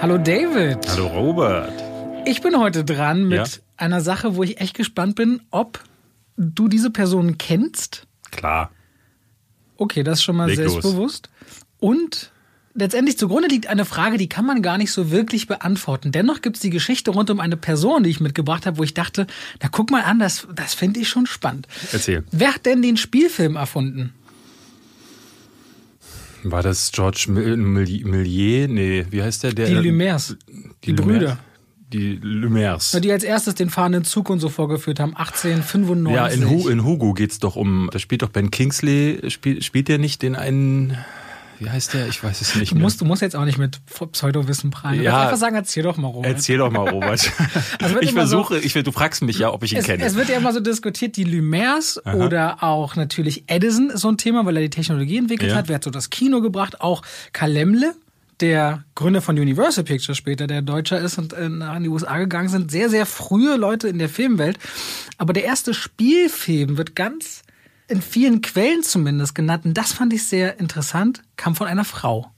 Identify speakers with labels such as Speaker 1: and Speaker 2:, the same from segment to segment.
Speaker 1: Hallo David.
Speaker 2: Hallo Robert.
Speaker 1: Ich bin heute dran mit
Speaker 2: Ja.
Speaker 1: einer Sache, wo ich echt gespannt bin, ob du diese Person kennst.
Speaker 2: Klar.
Speaker 1: Okay, das ist schon mal
Speaker 2: Leg los.
Speaker 1: selbstbewusst. Und letztendlich zugrunde liegt eine Frage, die kann man gar nicht so wirklich beantworten. Dennoch gibt es die Geschichte rund um eine Person, die ich mitgebracht habe, wo ich dachte, na guck mal an, das, das finde ich schon spannend.
Speaker 2: Erzähl.
Speaker 1: Wer hat denn den Spielfilm erfunden?
Speaker 2: War das George Mil- Mil- Millier? Nee, wie heißt der? der
Speaker 1: Die Lumières. Die
Speaker 2: Lumières?
Speaker 1: Brüder.
Speaker 2: Die Lumières.
Speaker 1: Die als erstes den fahrenden Zug und so vorgeführt haben, 1895.
Speaker 2: Ja, in, Hu in Hugo geht's doch um, da spielt doch Ben Kingsley, spielt, spielt der nicht den einen, wie heißt der? Ich weiß es nicht
Speaker 1: Du
Speaker 2: mehr.
Speaker 1: musst, du musst jetzt auch nicht mit Pseudowissen prallen. Du
Speaker 2: Ja.
Speaker 1: einfach sagen, erzähl doch mal, Robert.
Speaker 2: Erzähl doch mal, Robert.
Speaker 1: Also
Speaker 2: ich
Speaker 1: immer so-
Speaker 2: versuche, ich, will- du fragst mich ja, ob ich ihn
Speaker 1: Es,
Speaker 2: kenne.
Speaker 1: es wird ja immer so diskutiert, die Lumières oder auch natürlich Edison ist so ein Thema, weil er die Technologie entwickelt
Speaker 2: Ja.
Speaker 1: hat. Wer hat so das Kino gebracht? Auch Kalemle, der Gründer von Universal Pictures später, der Deutscher ist und äh, nach in die USA gegangen sind. Sehr, sehr frühe Leute in der Filmwelt. Aber der erste Spielfilm wird ganz in vielen Quellen zumindest genannt. Und das fand ich sehr interessant, kam von einer Frau.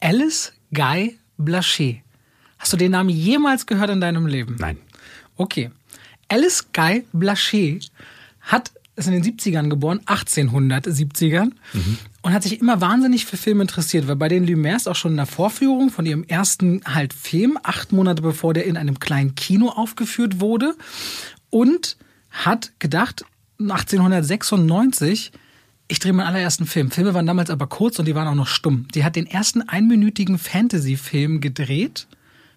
Speaker 1: Alice Guy Blaché. Hast du den Namen jemals gehört in deinem Leben?
Speaker 2: Nein.
Speaker 1: Okay. Alice Guy Blaché hat ist in den 70ern geboren, 1870ern, und hat sich immer wahnsinnig für Film interessiert, weil bei den Lumières auch schon in der Vorführung von ihrem ersten halt Film, acht Monate bevor der in einem kleinen Kino aufgeführt wurde, und hat gedacht, 1896, ich drehe meinen allerersten Film. Filme waren damals aber kurz und die waren auch noch stumm. Die hat den ersten einminütigen Fantasy-Film gedreht,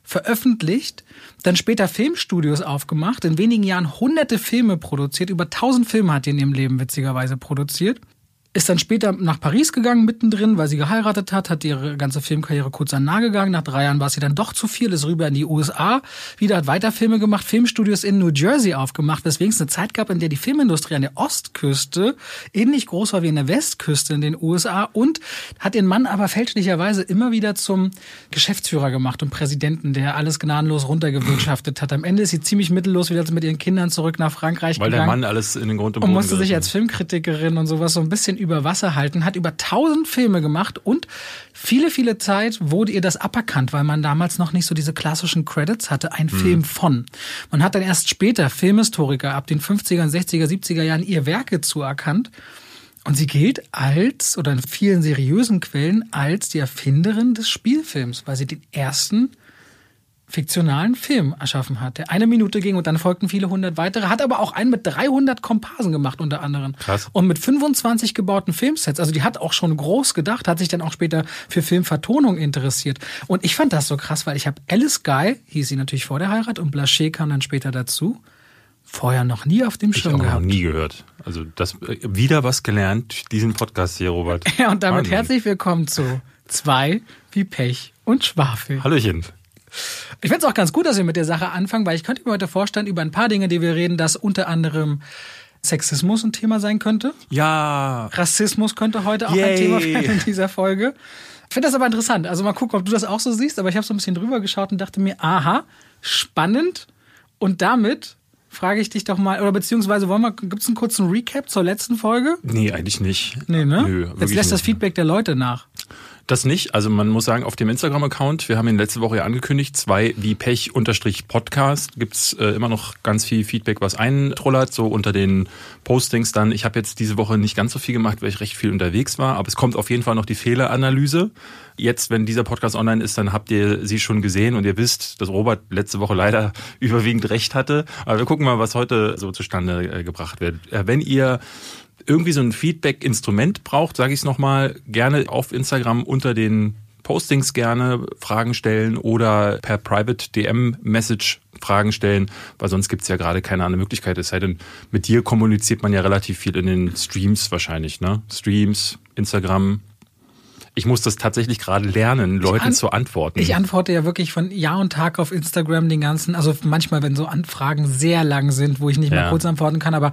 Speaker 1: veröffentlicht, dann später Filmstudios aufgemacht, in wenigen Jahren hunderte Filme produziert, über tausend Filme hat die in ihrem Leben witzigerweise produziert. Ist dann später nach Paris gegangen, mittendrin, weil sie geheiratet hat, hat ihre ganze Filmkarriere kurz an nahe gegangen. Nach drei Jahren war sie dann doch zu viel, ist rüber in die USA, wieder hat weiter Filme gemacht, Filmstudios in New Jersey aufgemacht, weswegen es eine Zeit gab, in der die Filmindustrie an der Ostküste ähnlich groß war wie an der Westküste in den USA und hat ihren Mann aber fälschlicherweise immer wieder zum Geschäftsführer gemacht und Präsidenten, der alles gnadenlos runtergewirtschaftet hat. Am Ende ist sie ziemlich mittellos wieder mit ihren Kindern zurück nach Frankreich
Speaker 2: Weil der
Speaker 1: gegangen
Speaker 2: Mann alles in den Grund und
Speaker 1: und musste sich als Filmkritikerin und sowas so ein bisschen über Wasser halten, hat über tausend Filme gemacht und viele, viele Zeit wurde ihr das aberkannt, weil man damals noch nicht so diese klassischen Credits hatte, ein
Speaker 2: Mhm.
Speaker 1: Film von. Man hat dann erst später Filmhistoriker ab den 50er, 60er, 70er Jahren ihr Werke zuerkannt. Und sie gilt als, oder in vielen seriösen Quellen, als die Erfinderin des Spielfilms, weil sie den ersten fiktionalen Film erschaffen hat, der eine Minute ging und dann folgten viele hundert weitere, hat aber auch einen mit 300 Komparsen gemacht unter anderem.
Speaker 2: Krass.
Speaker 1: Und mit 25 gebauten Filmsets. Also die hat auch schon groß gedacht, hat sich dann auch später für Filmvertonung interessiert. Und ich fand das so krass, weil ich habe Alice Guy, hieß sie natürlich vor der Heirat, und Blaché kam dann später dazu, vorher noch nie auf dem
Speaker 2: Ich
Speaker 1: Schirm
Speaker 2: noch
Speaker 1: gehabt.
Speaker 2: nie gehört. Also das äh, wieder was gelernt, diesen Podcast hier, Robert.
Speaker 1: Ja, und damit
Speaker 2: Wahnsinn.
Speaker 1: herzlich willkommen zu zwei wie Pech und Schwafel.
Speaker 2: Hallöchen.
Speaker 1: Ich finde es auch ganz gut, dass wir mit der Sache anfangen, weil ich könnte mir heute vorstellen, über ein paar Dinge, die wir reden, dass unter anderem Sexismus ein Thema sein könnte.
Speaker 2: Ja.
Speaker 1: Rassismus könnte heute auch ein
Speaker 2: Yay.
Speaker 1: Thema werden in dieser Folge. Ich finde das aber interessant. Also mal gucken, ob du das auch so siehst. Aber ich habe so ein bisschen drüber geschaut und dachte mir, aha, spannend. Und damit frage ich dich doch mal, oder beziehungsweise wollen wir, gibt es einen kurzen Recap zur letzten Folge?
Speaker 2: Nee, eigentlich nicht.
Speaker 1: Nee, ne?
Speaker 2: Nö,
Speaker 1: Jetzt lässt das
Speaker 2: nicht.
Speaker 1: Feedback der Leute nach.
Speaker 2: Das nicht. Also man muss sagen, auf dem Instagram-Account, wir haben ihn letzte Woche ja angekündigt, zwei wie Pech unterstrich Podcast, gibt's äh, immer noch ganz viel Feedback, was eintrollert, so unter den Postings dann. Ich habe jetzt diese Woche nicht ganz so viel gemacht, weil ich recht viel unterwegs war, aber es kommt auf jeden Fall noch die Fehleranalyse. Jetzt, wenn dieser Podcast online ist, dann habt ihr sie schon gesehen und ihr wisst, dass Robert letzte Woche leider überwiegend recht hatte. Aber wir gucken mal, was heute so zustande äh, gebracht wird. Äh, wenn ihr irgendwie so ein Feedback-Instrument braucht, sage ich es nochmal, gerne auf Instagram unter den Postings gerne Fragen stellen oder per Private DM-Message Fragen stellen, weil sonst gibt's ja gerade keine andere Möglichkeit. Es sei denn, mit dir kommuniziert man ja relativ viel in den Streams wahrscheinlich, ne? Streams, Instagram. Ich muss das tatsächlich gerade lernen, Leuten
Speaker 1: an-
Speaker 2: zu antworten.
Speaker 1: Ich antworte ja wirklich von Jahr und Tag auf Instagram den ganzen, also manchmal, wenn so Anfragen sehr lang sind, wo ich nicht
Speaker 2: Ja.
Speaker 1: mal kurz antworten kann, aber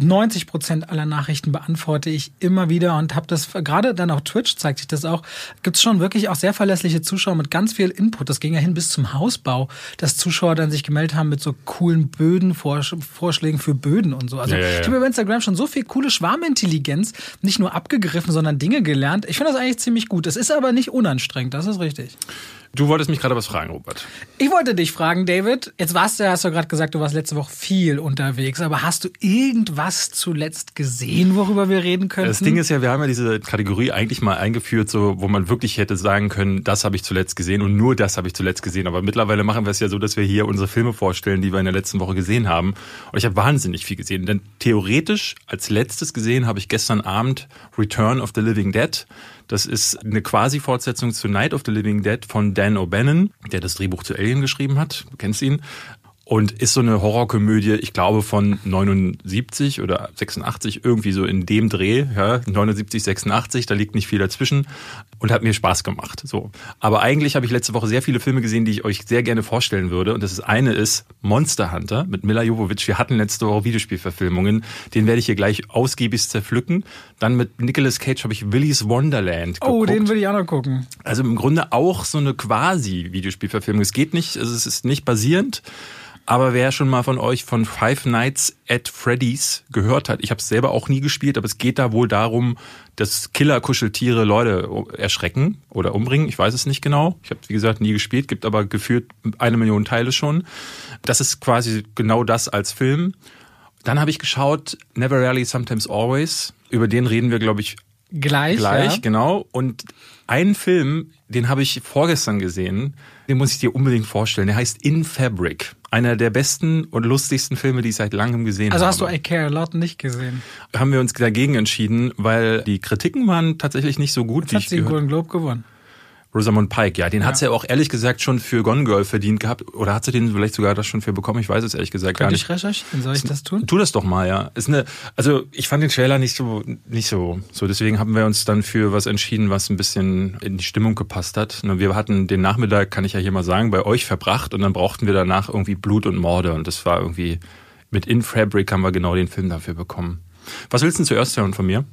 Speaker 1: 90 Prozent aller Nachrichten beantworte ich immer wieder und habe das gerade dann auf Twitch zeigt sich das auch. Gibt es schon wirklich auch sehr verlässliche Zuschauer mit ganz viel Input. Das ging ja hin bis zum Hausbau, dass Zuschauer dann sich gemeldet haben mit so coolen Böden, Vorschlägen für Böden und so. Also ja, ja, ja. ich habe über Instagram schon so viel coole Schwarmintelligenz nicht nur abgegriffen, sondern Dinge gelernt. Ich finde das eigentlich ziemlich gut. Es ist aber nicht unanstrengend, das ist richtig.
Speaker 2: Du wolltest mich gerade was fragen, Robert.
Speaker 1: Ich wollte dich fragen, David. Jetzt warst du, hast du gerade gesagt, du warst letzte Woche viel unterwegs, aber hast du irgendwas zuletzt gesehen, worüber wir reden können?
Speaker 2: Das Ding ist ja, wir haben ja diese Kategorie eigentlich mal eingeführt, so, wo man wirklich hätte sagen können, das habe ich zuletzt gesehen und nur das habe ich zuletzt gesehen. Aber mittlerweile machen wir es ja so, dass wir hier unsere Filme vorstellen, die wir in der letzten Woche gesehen haben. Und ich habe wahnsinnig viel gesehen. Denn theoretisch als letztes gesehen habe ich gestern Abend Return of the Living Dead. Das ist eine Quasi-Fortsetzung zu Night of the Living Dead von Dan O'Bannon, der das Drehbuch zu Alien geschrieben hat. Du kennst ihn. Und ist so eine Horrorkomödie, ich glaube von 79 oder 86, irgendwie so in dem Dreh, ja, 79, 86, da liegt nicht viel dazwischen und hat mir Spaß gemacht. So. Aber eigentlich habe ich letzte Woche sehr viele Filme gesehen, die ich euch sehr gerne vorstellen würde. Und das eine ist Monster Hunter mit Mila Jovovich. Wir hatten letzte Woche Videospielverfilmungen. Den werde ich hier gleich ausgiebig zerpflücken. Dann mit Nicolas Cage habe ich Willy's Wonderland
Speaker 1: geguckt. Oh, den würde ich auch noch gucken.
Speaker 2: Also im Grunde auch so eine quasi Videospielverfilmung. Es geht nicht, also es ist nicht basierend. Aber wer schon mal von euch von Five Nights at Freddy's gehört hat, ich habe es selber auch nie gespielt, aber es geht da wohl darum, dass Killer-Kuscheltiere Leute erschrecken oder umbringen. Ich weiß es nicht genau. Ich habe wie gesagt nie gespielt, gibt aber gefühlt eine Million Teile schon. Das ist quasi genau das als Film. Dann habe ich geschaut Never Rarely, Sometimes Always. Über den reden wir, glaube ich,
Speaker 1: gleich.
Speaker 2: Gleich,
Speaker 1: ja.
Speaker 2: genau. Und einen Film, den habe ich vorgestern gesehen, den muss ich dir unbedingt vorstellen. Der heißt In Fabric. Einer der besten und lustigsten Filme, die ich seit langem gesehen
Speaker 1: also
Speaker 2: habe.
Speaker 1: Also hast du I Care a Lot nicht gesehen?
Speaker 2: Haben wir uns dagegen entschieden, weil die Kritiken waren tatsächlich nicht so gut.
Speaker 1: Jetzt hat sie den Golden Globe gewonnen.
Speaker 2: Rosamund Pike, ja, den ja. hat sie ja auch ehrlich gesagt schon für Gone Girl verdient gehabt. Oder hat sie den vielleicht sogar das schon für bekommen? Ich weiß es ehrlich gesagt
Speaker 1: Könnte
Speaker 2: gar nicht.
Speaker 1: ich recherchieren? Soll ich das tun?
Speaker 2: Tu das doch mal, ja. Ist eine, also ich fand den Trailer nicht so, nicht so, so. Deswegen haben wir uns dann für was entschieden, was ein bisschen in die Stimmung gepasst hat. Wir hatten den Nachmittag, kann ich ja hier mal sagen, bei euch verbracht und dann brauchten wir danach irgendwie Blut und Morde und das war irgendwie mit In Fabric haben wir genau den Film dafür bekommen. Was willst du denn zuerst hören von mir?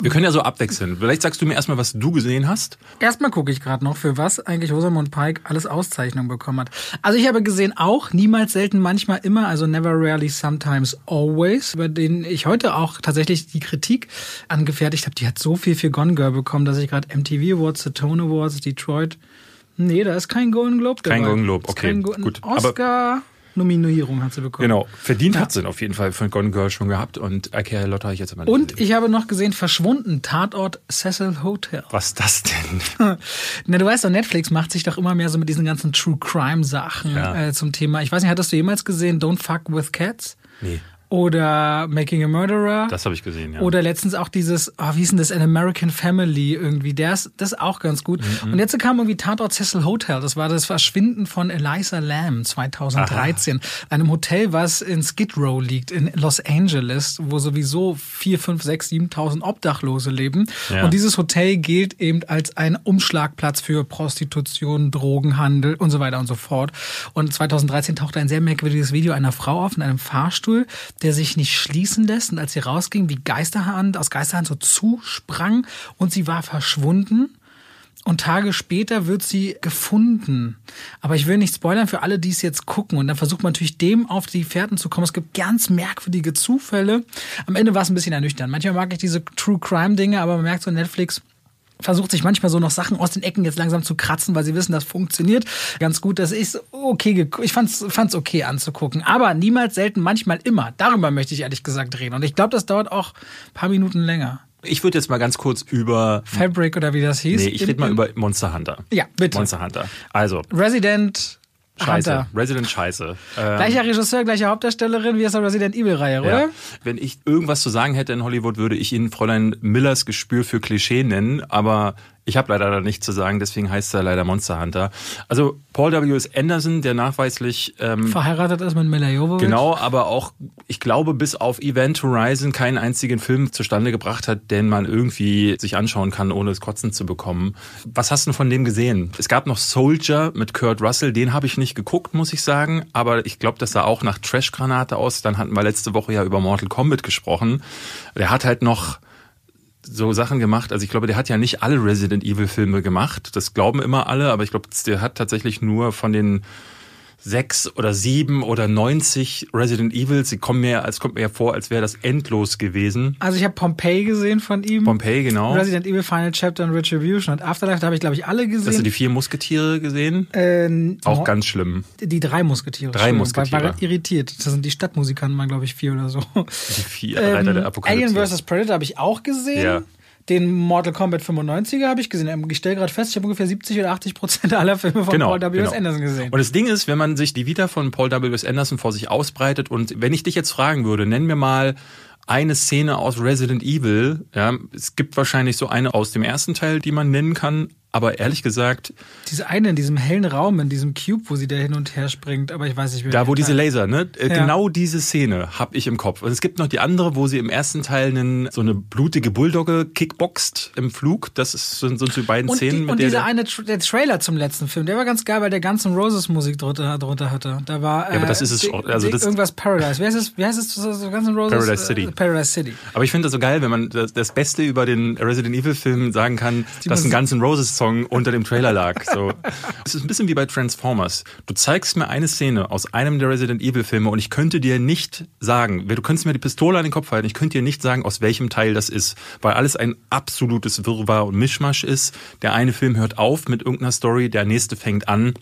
Speaker 2: Wir können ja so abwechseln. Vielleicht sagst du mir erstmal, was du gesehen hast.
Speaker 1: Erstmal gucke ich gerade noch, für was eigentlich Rosamund Pike alles Auszeichnungen bekommen hat. Also ich habe gesehen auch, niemals, selten, manchmal, immer, also never, rarely, sometimes, always, über den ich heute auch tatsächlich die Kritik angefertigt habe. Die hat so viel für Gone Girl bekommen, dass ich gerade MTV Awards, The Tone Awards, Detroit. Nee, da ist kein Golden Globe
Speaker 2: dabei. Kein Golden Globe, okay, gut.
Speaker 1: Oscar. Aber Nominierung hat sie bekommen.
Speaker 2: Genau, verdient ja. hat sie auf jeden Fall von Gone Girl schon gehabt und Ikea Lotte habe ich jetzt immer
Speaker 1: nicht Und gesehen. ich habe noch gesehen, verschwunden, Tatort Cecil Hotel.
Speaker 2: Was ist das denn?
Speaker 1: Na, du weißt doch, Netflix macht sich doch immer mehr so mit diesen ganzen True Crime Sachen ja. äh, zum Thema. Ich weiß nicht, hattest du jemals gesehen Don't Fuck with Cats?
Speaker 2: Nee
Speaker 1: oder Making a Murderer.
Speaker 2: Das habe ich gesehen, ja.
Speaker 1: Oder letztens auch dieses, oh, wie ist denn das, An American Family irgendwie. Der ist, das ist auch ganz gut. Mhm. Und jetzt kam irgendwie Tatort Cecil Hotel. Das war das Verschwinden von Eliza Lamb 2013. Aha. Einem Hotel, was in Skid Row liegt, in Los Angeles, wo sowieso vier, fünf, sechs, 7.000 Obdachlose leben. Ja. Und dieses Hotel gilt eben als ein Umschlagplatz für Prostitution, Drogenhandel und so weiter und so fort. Und 2013 tauchte ein sehr merkwürdiges Video einer Frau auf in einem Fahrstuhl, der sich nicht schließen lässt. Und als sie rausging, wie Geisterhand aus Geisterhand so zusprang und sie war verschwunden. Und Tage später wird sie gefunden. Aber ich will nicht spoilern für alle, die es jetzt gucken. Und dann versucht man natürlich dem auf die Fährten zu kommen. Es gibt ganz merkwürdige Zufälle. Am Ende war es ein bisschen ernüchternd. Manchmal mag ich diese True Crime Dinge, aber man merkt so Netflix, versucht sich manchmal so noch Sachen aus den Ecken jetzt langsam zu kratzen, weil sie wissen, das funktioniert ganz gut. Das ist okay, ich fand's, fand's okay anzugucken. Aber niemals, selten, manchmal immer. Darüber möchte ich ehrlich gesagt reden. Und ich glaube, das dauert auch ein paar Minuten länger.
Speaker 2: Ich würde jetzt mal ganz kurz über
Speaker 1: Fabric oder wie das hieß.
Speaker 2: Nee, ich rede mal über Monster Hunter.
Speaker 1: Ja, bitte.
Speaker 2: Monster Hunter. Also.
Speaker 1: Resident
Speaker 2: Scheiße.
Speaker 1: Hunter.
Speaker 2: Resident Scheiße.
Speaker 1: Ähm, Gleicher Regisseur, gleiche Hauptdarstellerin wie aus der Resident Evil-Reihe, oder? Ja.
Speaker 2: Wenn ich irgendwas zu sagen hätte in Hollywood, würde ich Ihnen Fräulein Millers Gespür für Klischee nennen, aber Ich habe leider da nichts zu sagen, deswegen heißt er leider Monster Hunter. Also Paul W. S. Anderson, der nachweislich ähm,
Speaker 1: verheiratet ist mit Mila Jovovich.
Speaker 2: Genau, aber auch, ich glaube, bis auf Event Horizon keinen einzigen Film zustande gebracht hat, den man irgendwie sich anschauen kann, ohne es kotzen zu bekommen. Was hast du von dem gesehen? Es gab noch Soldier mit Kurt Russell, den habe ich nicht geguckt, muss ich sagen, aber ich glaube, das sah auch nach Trash-Granate aus. Dann hatten wir letzte Woche ja über Mortal Kombat gesprochen. Der hat halt noch so Sachen gemacht. Also ich glaube, der hat ja nicht alle Resident Evil Filme gemacht. Das glauben immer alle, aber ich glaube, der hat tatsächlich nur von den sechs oder sieben oder neunzig Resident Evil. Sie kommen mir, es kommt mir ja vor, als wäre das endlos gewesen.
Speaker 1: Also ich habe Pompeii gesehen von ihm.
Speaker 2: Pompeii, genau.
Speaker 1: Resident Evil Final Chapter und Retribution und Afterlife, da habe ich glaube ich alle gesehen.
Speaker 2: Hast du die vier Musketiere gesehen?
Speaker 1: Äh,
Speaker 2: Auch ganz schlimm.
Speaker 1: Die drei Musketiere.
Speaker 2: Drei Musketiere.
Speaker 1: War, war irritiert. Das sind die Stadtmusikanten, mal glaube ich vier oder so.
Speaker 2: Die vier Reiter der Apokalypse.
Speaker 1: Alien vs. Predator habe ich auch gesehen.
Speaker 2: Ja.
Speaker 1: Den Mortal Kombat 95er habe ich gesehen. Ich stelle gerade fest, ich habe ungefähr 70 oder 80 Prozent aller Filme von
Speaker 2: Genau,
Speaker 1: Paul W. S.
Speaker 2: genau.
Speaker 1: Anderson gesehen.
Speaker 2: Und das Ding ist, wenn man sich die Vita von Paul W. S. Anderson vor sich ausbreitet und wenn ich dich jetzt fragen würde, nenn mir mal eine Szene aus Resident Evil, ja, es gibt wahrscheinlich so eine aus dem ersten Teil, die man nennen kann, aber ehrlich gesagt,
Speaker 1: Diese eine in diesem hellen Raum, in diesem Cube, wo sie da hin und her springt, aber ich weiß nicht, wie
Speaker 2: da wo diese Laser, ne? Äh,
Speaker 1: Ja.
Speaker 2: Genau diese Szene habe ich im Kopf. Und es gibt noch die andere, wo sie im ersten Teil einen, so eine blutige Bulldogge kickboxt im Flug. Das ist, sind so die beiden
Speaker 1: Und,
Speaker 2: Szenen,
Speaker 1: die,
Speaker 2: mit
Speaker 1: und
Speaker 2: der
Speaker 1: dieser eine der Trailer zum letzten Film, der war ganz geil, weil der ganzen Roses Musik drunter, drunter hatte. Da war äh,
Speaker 2: aber das ist es also das-
Speaker 1: irgendwas Paradise. Wie heißt es? Wie heißt es? So, ganzen Roses?
Speaker 2: Paradise City.
Speaker 1: Äh, Paradise City.
Speaker 2: Aber ich finde das so geil, wenn man das, das Beste über den Resident Evil Film sagen kann, dass ein
Speaker 1: Musik-
Speaker 2: Guns N' Roses Song unter dem Trailer lag. So. Es ist ein bisschen wie bei Transformers. Du zeigst mir eine Szene aus einem der Resident Evil Filme und ich könnte dir nicht sagen, du könntest mir die Pistole an den Kopf halten, ich könnte dir nicht sagen, aus welchem Teil das ist, weil alles ein absolutes Wirrwarr und Mischmasch ist. Der eine Film hört auf mit irgendeiner Story, der nächste fängt an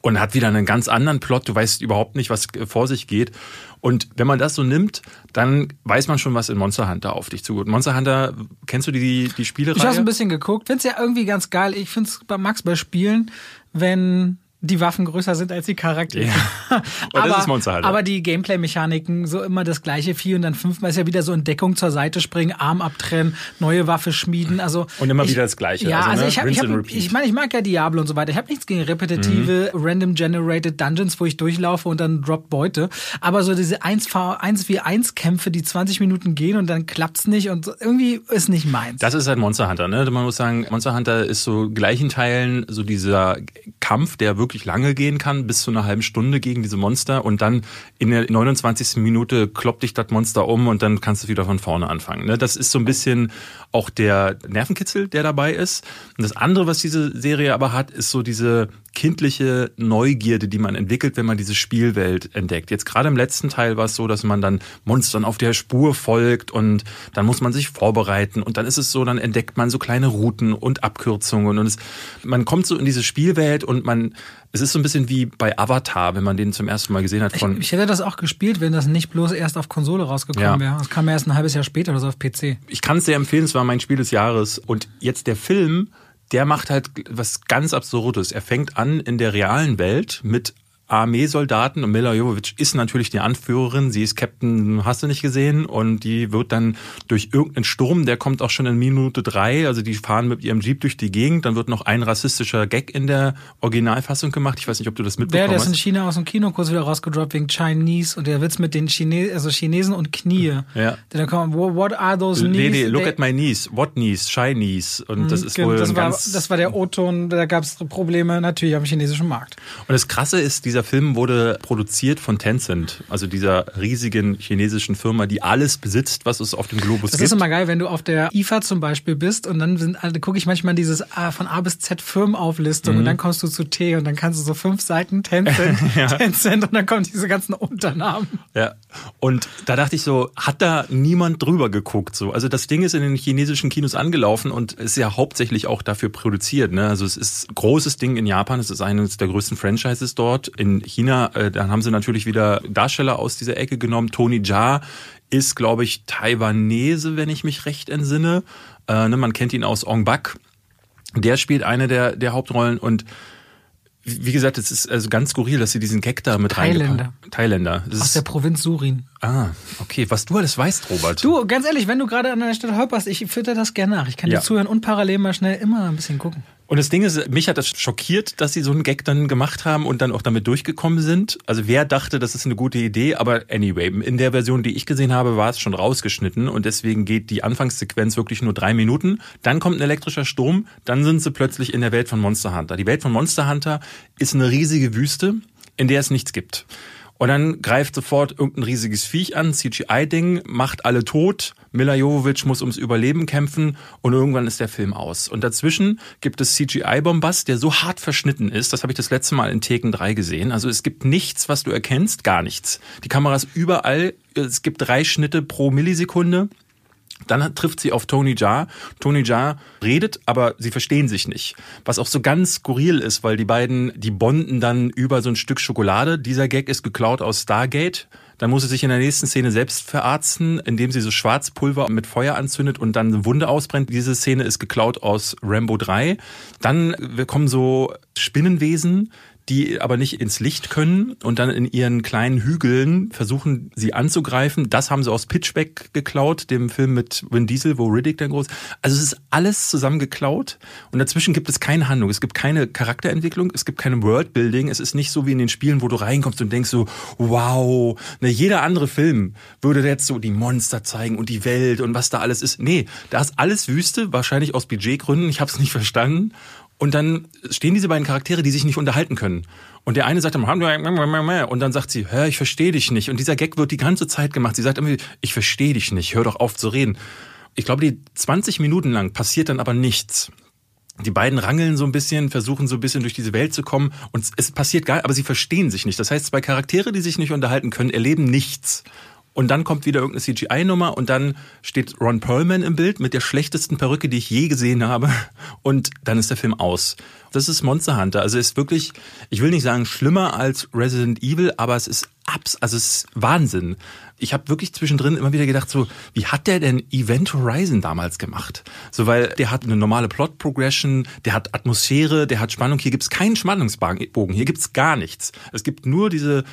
Speaker 2: und hat wieder einen ganz anderen Plot. Du weißt überhaupt nicht, was vor sich geht. Und wenn man das so nimmt, dann weiß man schon, was in Monster Hunter auf dich zugeht. Monster Hunter, kennst du die, die Spielereihe?
Speaker 1: Ich habe ein bisschen geguckt. Find's ja irgendwie ganz geil. Ich find's bei Max bei Spielen, wenn die Waffen größer sind als die Charaktere.
Speaker 2: Ja.
Speaker 1: Aber,
Speaker 2: Hunter.
Speaker 1: aber die Gameplay-Mechaniken, so immer das gleiche Vieh und dann fünfmal ist ja wieder so in Deckung zur Seite springen, Arm abtrennen, neue Waffe schmieden. Also
Speaker 2: Und immer
Speaker 1: ich,
Speaker 2: wieder das Gleiche.
Speaker 1: Ja,
Speaker 2: Also,
Speaker 1: also,
Speaker 2: ne,
Speaker 1: ich habe, ich,
Speaker 2: rinse and
Speaker 1: hab, ich meine, ich mag ja Diablo und so weiter. Ich habe nichts gegen repetitive,
Speaker 2: Mhm.
Speaker 1: random generated Dungeons, wo ich durchlaufe und dann drop Beute. Aber so diese 1v, 1v1 Kämpfe, die 20 Minuten gehen und dann klappt's nicht und irgendwie ist nicht meins.
Speaker 2: Das ist halt Monster Hunter, ne? Man muss sagen, Monster Hunter ist so gleichen Teilen so dieser Kampf, der wirklich lange gehen kann, bis zu einer halben Stunde gegen diese Monster und dann in der 29. Minute kloppt dich das Monster um und dann kannst du wieder von vorne anfangen. Ne? Das ist so ein bisschen auch der Nervenkitzel, der dabei ist. Und das andere, was diese Serie aber hat, ist so diese kindliche Neugierde, die man entwickelt, wenn man diese Spielwelt entdeckt. Jetzt gerade im letzten Teil war es so, dass man dann Monstern auf der Spur folgt und dann muss man sich vorbereiten und dann ist es so, dann entdeckt man so kleine Routen und Abkürzungen und es, man kommt so in diese Spielwelt und man, es ist so ein bisschen wie bei Avatar, wenn man den zum ersten Mal gesehen hat von,
Speaker 1: Ich hätte das auch gespielt, wenn das nicht bloß erst auf Konsole rausgekommen
Speaker 2: Ja.
Speaker 1: wäre. Das kam erst ein halbes Jahr später oder so auf PC.
Speaker 2: ich kann es sehr empfehlen, es war mein Spiel des Jahres. Und jetzt der Film, der macht halt was ganz Absurdes. Er fängt an in der realen Welt mit Armeesoldaten und Mila Jovovich ist natürlich die Anführerin. Sie ist Captain, hast du nicht gesehen? Und die wird dann durch irgendeinen Sturm, der kommt auch schon in Minute drei, also die fahren mit ihrem Jeep durch die Gegend. Dann wird noch ein rassistischer Gag in der Originalfassung gemacht. Ich weiß nicht, ob du das mitbekommen
Speaker 1: der ist in
Speaker 2: hast.
Speaker 1: China aus dem Kino kurz wieder rausgedroppt wegen Chinese und der Witz mit den Chine also Chinesen und Knie.
Speaker 2: Ja.
Speaker 1: Der dann kommt, "Wha- what are those knees?
Speaker 2: Nee, nee, look at my knees. What knees? Knees. Und das ist
Speaker 1: Genau,
Speaker 2: wohl
Speaker 1: das,
Speaker 2: ein
Speaker 1: war,
Speaker 2: ganz
Speaker 1: das war der O-Ton, da gab es Probleme natürlich am chinesischen Markt.
Speaker 2: Und das Krasse ist, dieser Film wurde produziert von Tencent, also dieser riesigen chinesischen Firma, die alles besitzt, was es auf dem Globus
Speaker 1: Das
Speaker 2: gibt.
Speaker 1: ist immer geil, wenn du auf der IFA zum Beispiel bist und dann sind, also gucke ich manchmal dieses A- von A bis Z Firmenauflistung
Speaker 2: Mhm.
Speaker 1: und dann kommst du zu T und dann kannst du so fünf Seiten Tencent, Tencent und dann kommen diese ganzen Unternamen.
Speaker 2: ja. Und da dachte ich so, hat da niemand drüber geguckt? So, also das Ding ist in den chinesischen Kinos angelaufen und ist ja hauptsächlich auch dafür produziert. Ne? Also es ist ein großes Ding in Japan, es ist eines der größten Franchises dort. In China, äh, dann haben sie natürlich wieder Darsteller aus dieser Ecke genommen. Tony Jaa ist, glaube ich, Taiwanese, wenn ich mich recht entsinne. Äh, ne, man kennt ihn aus Ong Bak. Der spielt eine der, der Hauptrollen und wie gesagt, es ist also ganz skurril, dass sie diesen Gag da mit
Speaker 1: Thailänder.
Speaker 2: Thailänder.
Speaker 1: Aus der Provinz Surin.
Speaker 2: Ah, okay. Was du alles weißt, Robert.
Speaker 1: Du, ganz ehrlich, wenn du gerade an einer Stelle holperst, ich fütter das gerne nach. Ich kann
Speaker 2: Ja.
Speaker 1: dir zuhören und parallel mal schnell immer ein bisschen gucken.
Speaker 2: Und das Ding ist, mich hat das schockiert, dass sie so einen Gag dann gemacht haben und dann auch damit durchgekommen sind. Also wer dachte, das ist eine gute Idee, aber anyway, in der Version, die ich gesehen habe, war es schon rausgeschnitten und deswegen geht die Anfangssequenz wirklich nur drei Minuten. Dann kommt ein elektrischer Sturm, dann sind sie plötzlich in der Welt von Monster Hunter. Die Welt von Monster Hunter ist eine riesige Wüste, in der es nichts gibt. Und dann greift sofort irgendein riesiges Viech an, CGI-Ding, macht alle tot. Mila Jovovich muss ums Überleben kämpfen und irgendwann ist der Film aus. Und dazwischen gibt es CGI-Bombast, der so hart verschnitten ist. Das habe ich das letzte Mal in Taken 3 gesehen. Also es gibt nichts, was du erkennst, gar nichts. Die Kamera ist überall. Es gibt drei Schnitte pro Millisekunde. Dann trifft sie auf Tony Jaa. Tony Jaa redet, aber sie verstehen sich nicht. Was auch so ganz skurril ist, weil die beiden, die bonden dann über so ein Stück Schokolade. Dieser Gag ist geklaut aus Stargate. Dann muss sie sich in der nächsten Szene selbst verarzten, indem sie so Schwarzpulver mit Feuer anzündet und dann eine Wunde ausbrennt. Diese Szene ist geklaut aus Rambo 3. Dann kommen so Spinnenwesen, die aber nicht ins Licht können und dann in ihren kleinen Hügeln versuchen, sie anzugreifen. Das haben sie aus Pitchback geklaut, dem Film mit Vin Diesel, wo Riddick dann groß. Also es ist alles zusammen geklaut und dazwischen gibt es keine Handlung, es gibt keine Charakterentwicklung, es gibt keine Worldbuilding. Es ist nicht so wie in den Spielen, wo du reinkommst und denkst so, wow, ne, jeder andere Film würde jetzt so die Monster zeigen und die Welt und was da alles ist. Nee, da ist alles Wüste, wahrscheinlich aus Budgetgründen. Ich habe es nicht verstanden. Und dann stehen diese beiden Charaktere, die sich nicht unterhalten können. Und der eine sagt dann, und dann sagt sie, hör, ich verstehe dich nicht. Und dieser Gag wird die ganze Zeit gemacht. Sie sagt irgendwie, ich verstehe dich nicht, hör doch auf zu reden. Ich glaube, die 20 Minuten lang passiert dann aber nichts. Die beiden rangeln so ein bisschen, versuchen so ein bisschen durch diese Welt zu kommen und es passiert gar, aber sie verstehen sich nicht. Das heißt, zwei Charaktere, die sich nicht unterhalten können, erleben nichts. Und dann kommt wieder irgendeine CGI-Nummer und dann steht Ron Perlman im Bild mit der schlechtesten Perücke, die ich je gesehen habe. Und dann ist der Film aus. Das ist Monster Hunter. Also ist wirklich, ich will nicht sagen schlimmer als Resident Evil, aber es ist abs, also es ist Wahnsinn. Ich habe wirklich zwischendrin immer wieder gedacht, so, wie hat der denn Event Horizon damals gemacht? So, weil der hat eine normale Plot Progression, der hat Atmosphäre, der hat Spannung. Hier gibt's keinen Spannungsbogen, hier gibt's gar nichts. Es gibt nur diese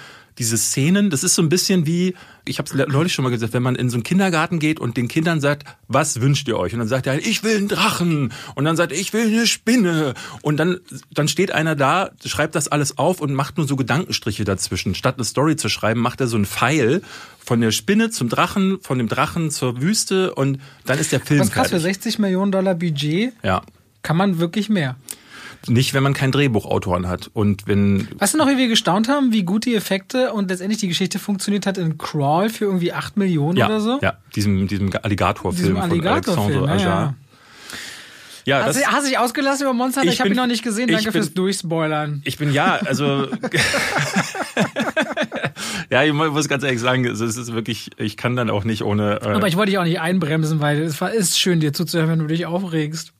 Speaker 2: diese Szenen, das ist so ein bisschen wie, ich habe es neulich schon mal gesagt, wenn man in so einen Kindergarten geht und den Kindern sagt, was wünscht ihr euch? Und dann sagt er, ich will einen Drachen. Und dann sagt er, ich will eine Spinne. Und dann, dann steht einer da, schreibt das alles auf und macht nur so Gedankenstriche dazwischen. Statt eine Story zu schreiben, macht er so einen Pfeil von der Spinne zum Drachen, von dem Drachen zur Wüste und dann ist der Film
Speaker 1: Was krass, für
Speaker 2: fertig.
Speaker 1: 60 Millionen Dollar Budget
Speaker 2: Ja.
Speaker 1: kann man wirklich mehr.
Speaker 2: Nicht, wenn man keinen Drehbuchautoren hat. Und wenn
Speaker 1: Weißt du noch, wie wir gestaunt haben, wie gut die Effekte und letztendlich die Geschichte funktioniert hat in Crawl für irgendwie 8 Millionen
Speaker 2: ja,
Speaker 1: oder so?
Speaker 2: ja, diesem, diesem Alligatorfilm
Speaker 1: Diesem
Speaker 2: von
Speaker 1: Alligatorfilm,
Speaker 2: Alexandre
Speaker 1: ja,
Speaker 2: Ajar.
Speaker 1: ja.
Speaker 2: Ja,
Speaker 1: Hast,
Speaker 2: das,
Speaker 1: du, hast dich ausgelassen über Monster?
Speaker 2: Ich
Speaker 1: Ich, habe ihn noch nicht gesehen. Danke
Speaker 2: bin-
Speaker 1: fürs Durchspoilern.
Speaker 2: ich bin ja, also ja, ich muss ganz ehrlich sagen, es ist wirklich, ich kann dann auch nicht ohne. Äh,
Speaker 1: Aber ich wollte dich auch nicht einbremsen, weil es ist schön, dir zuzuhören, wenn du dich aufregst.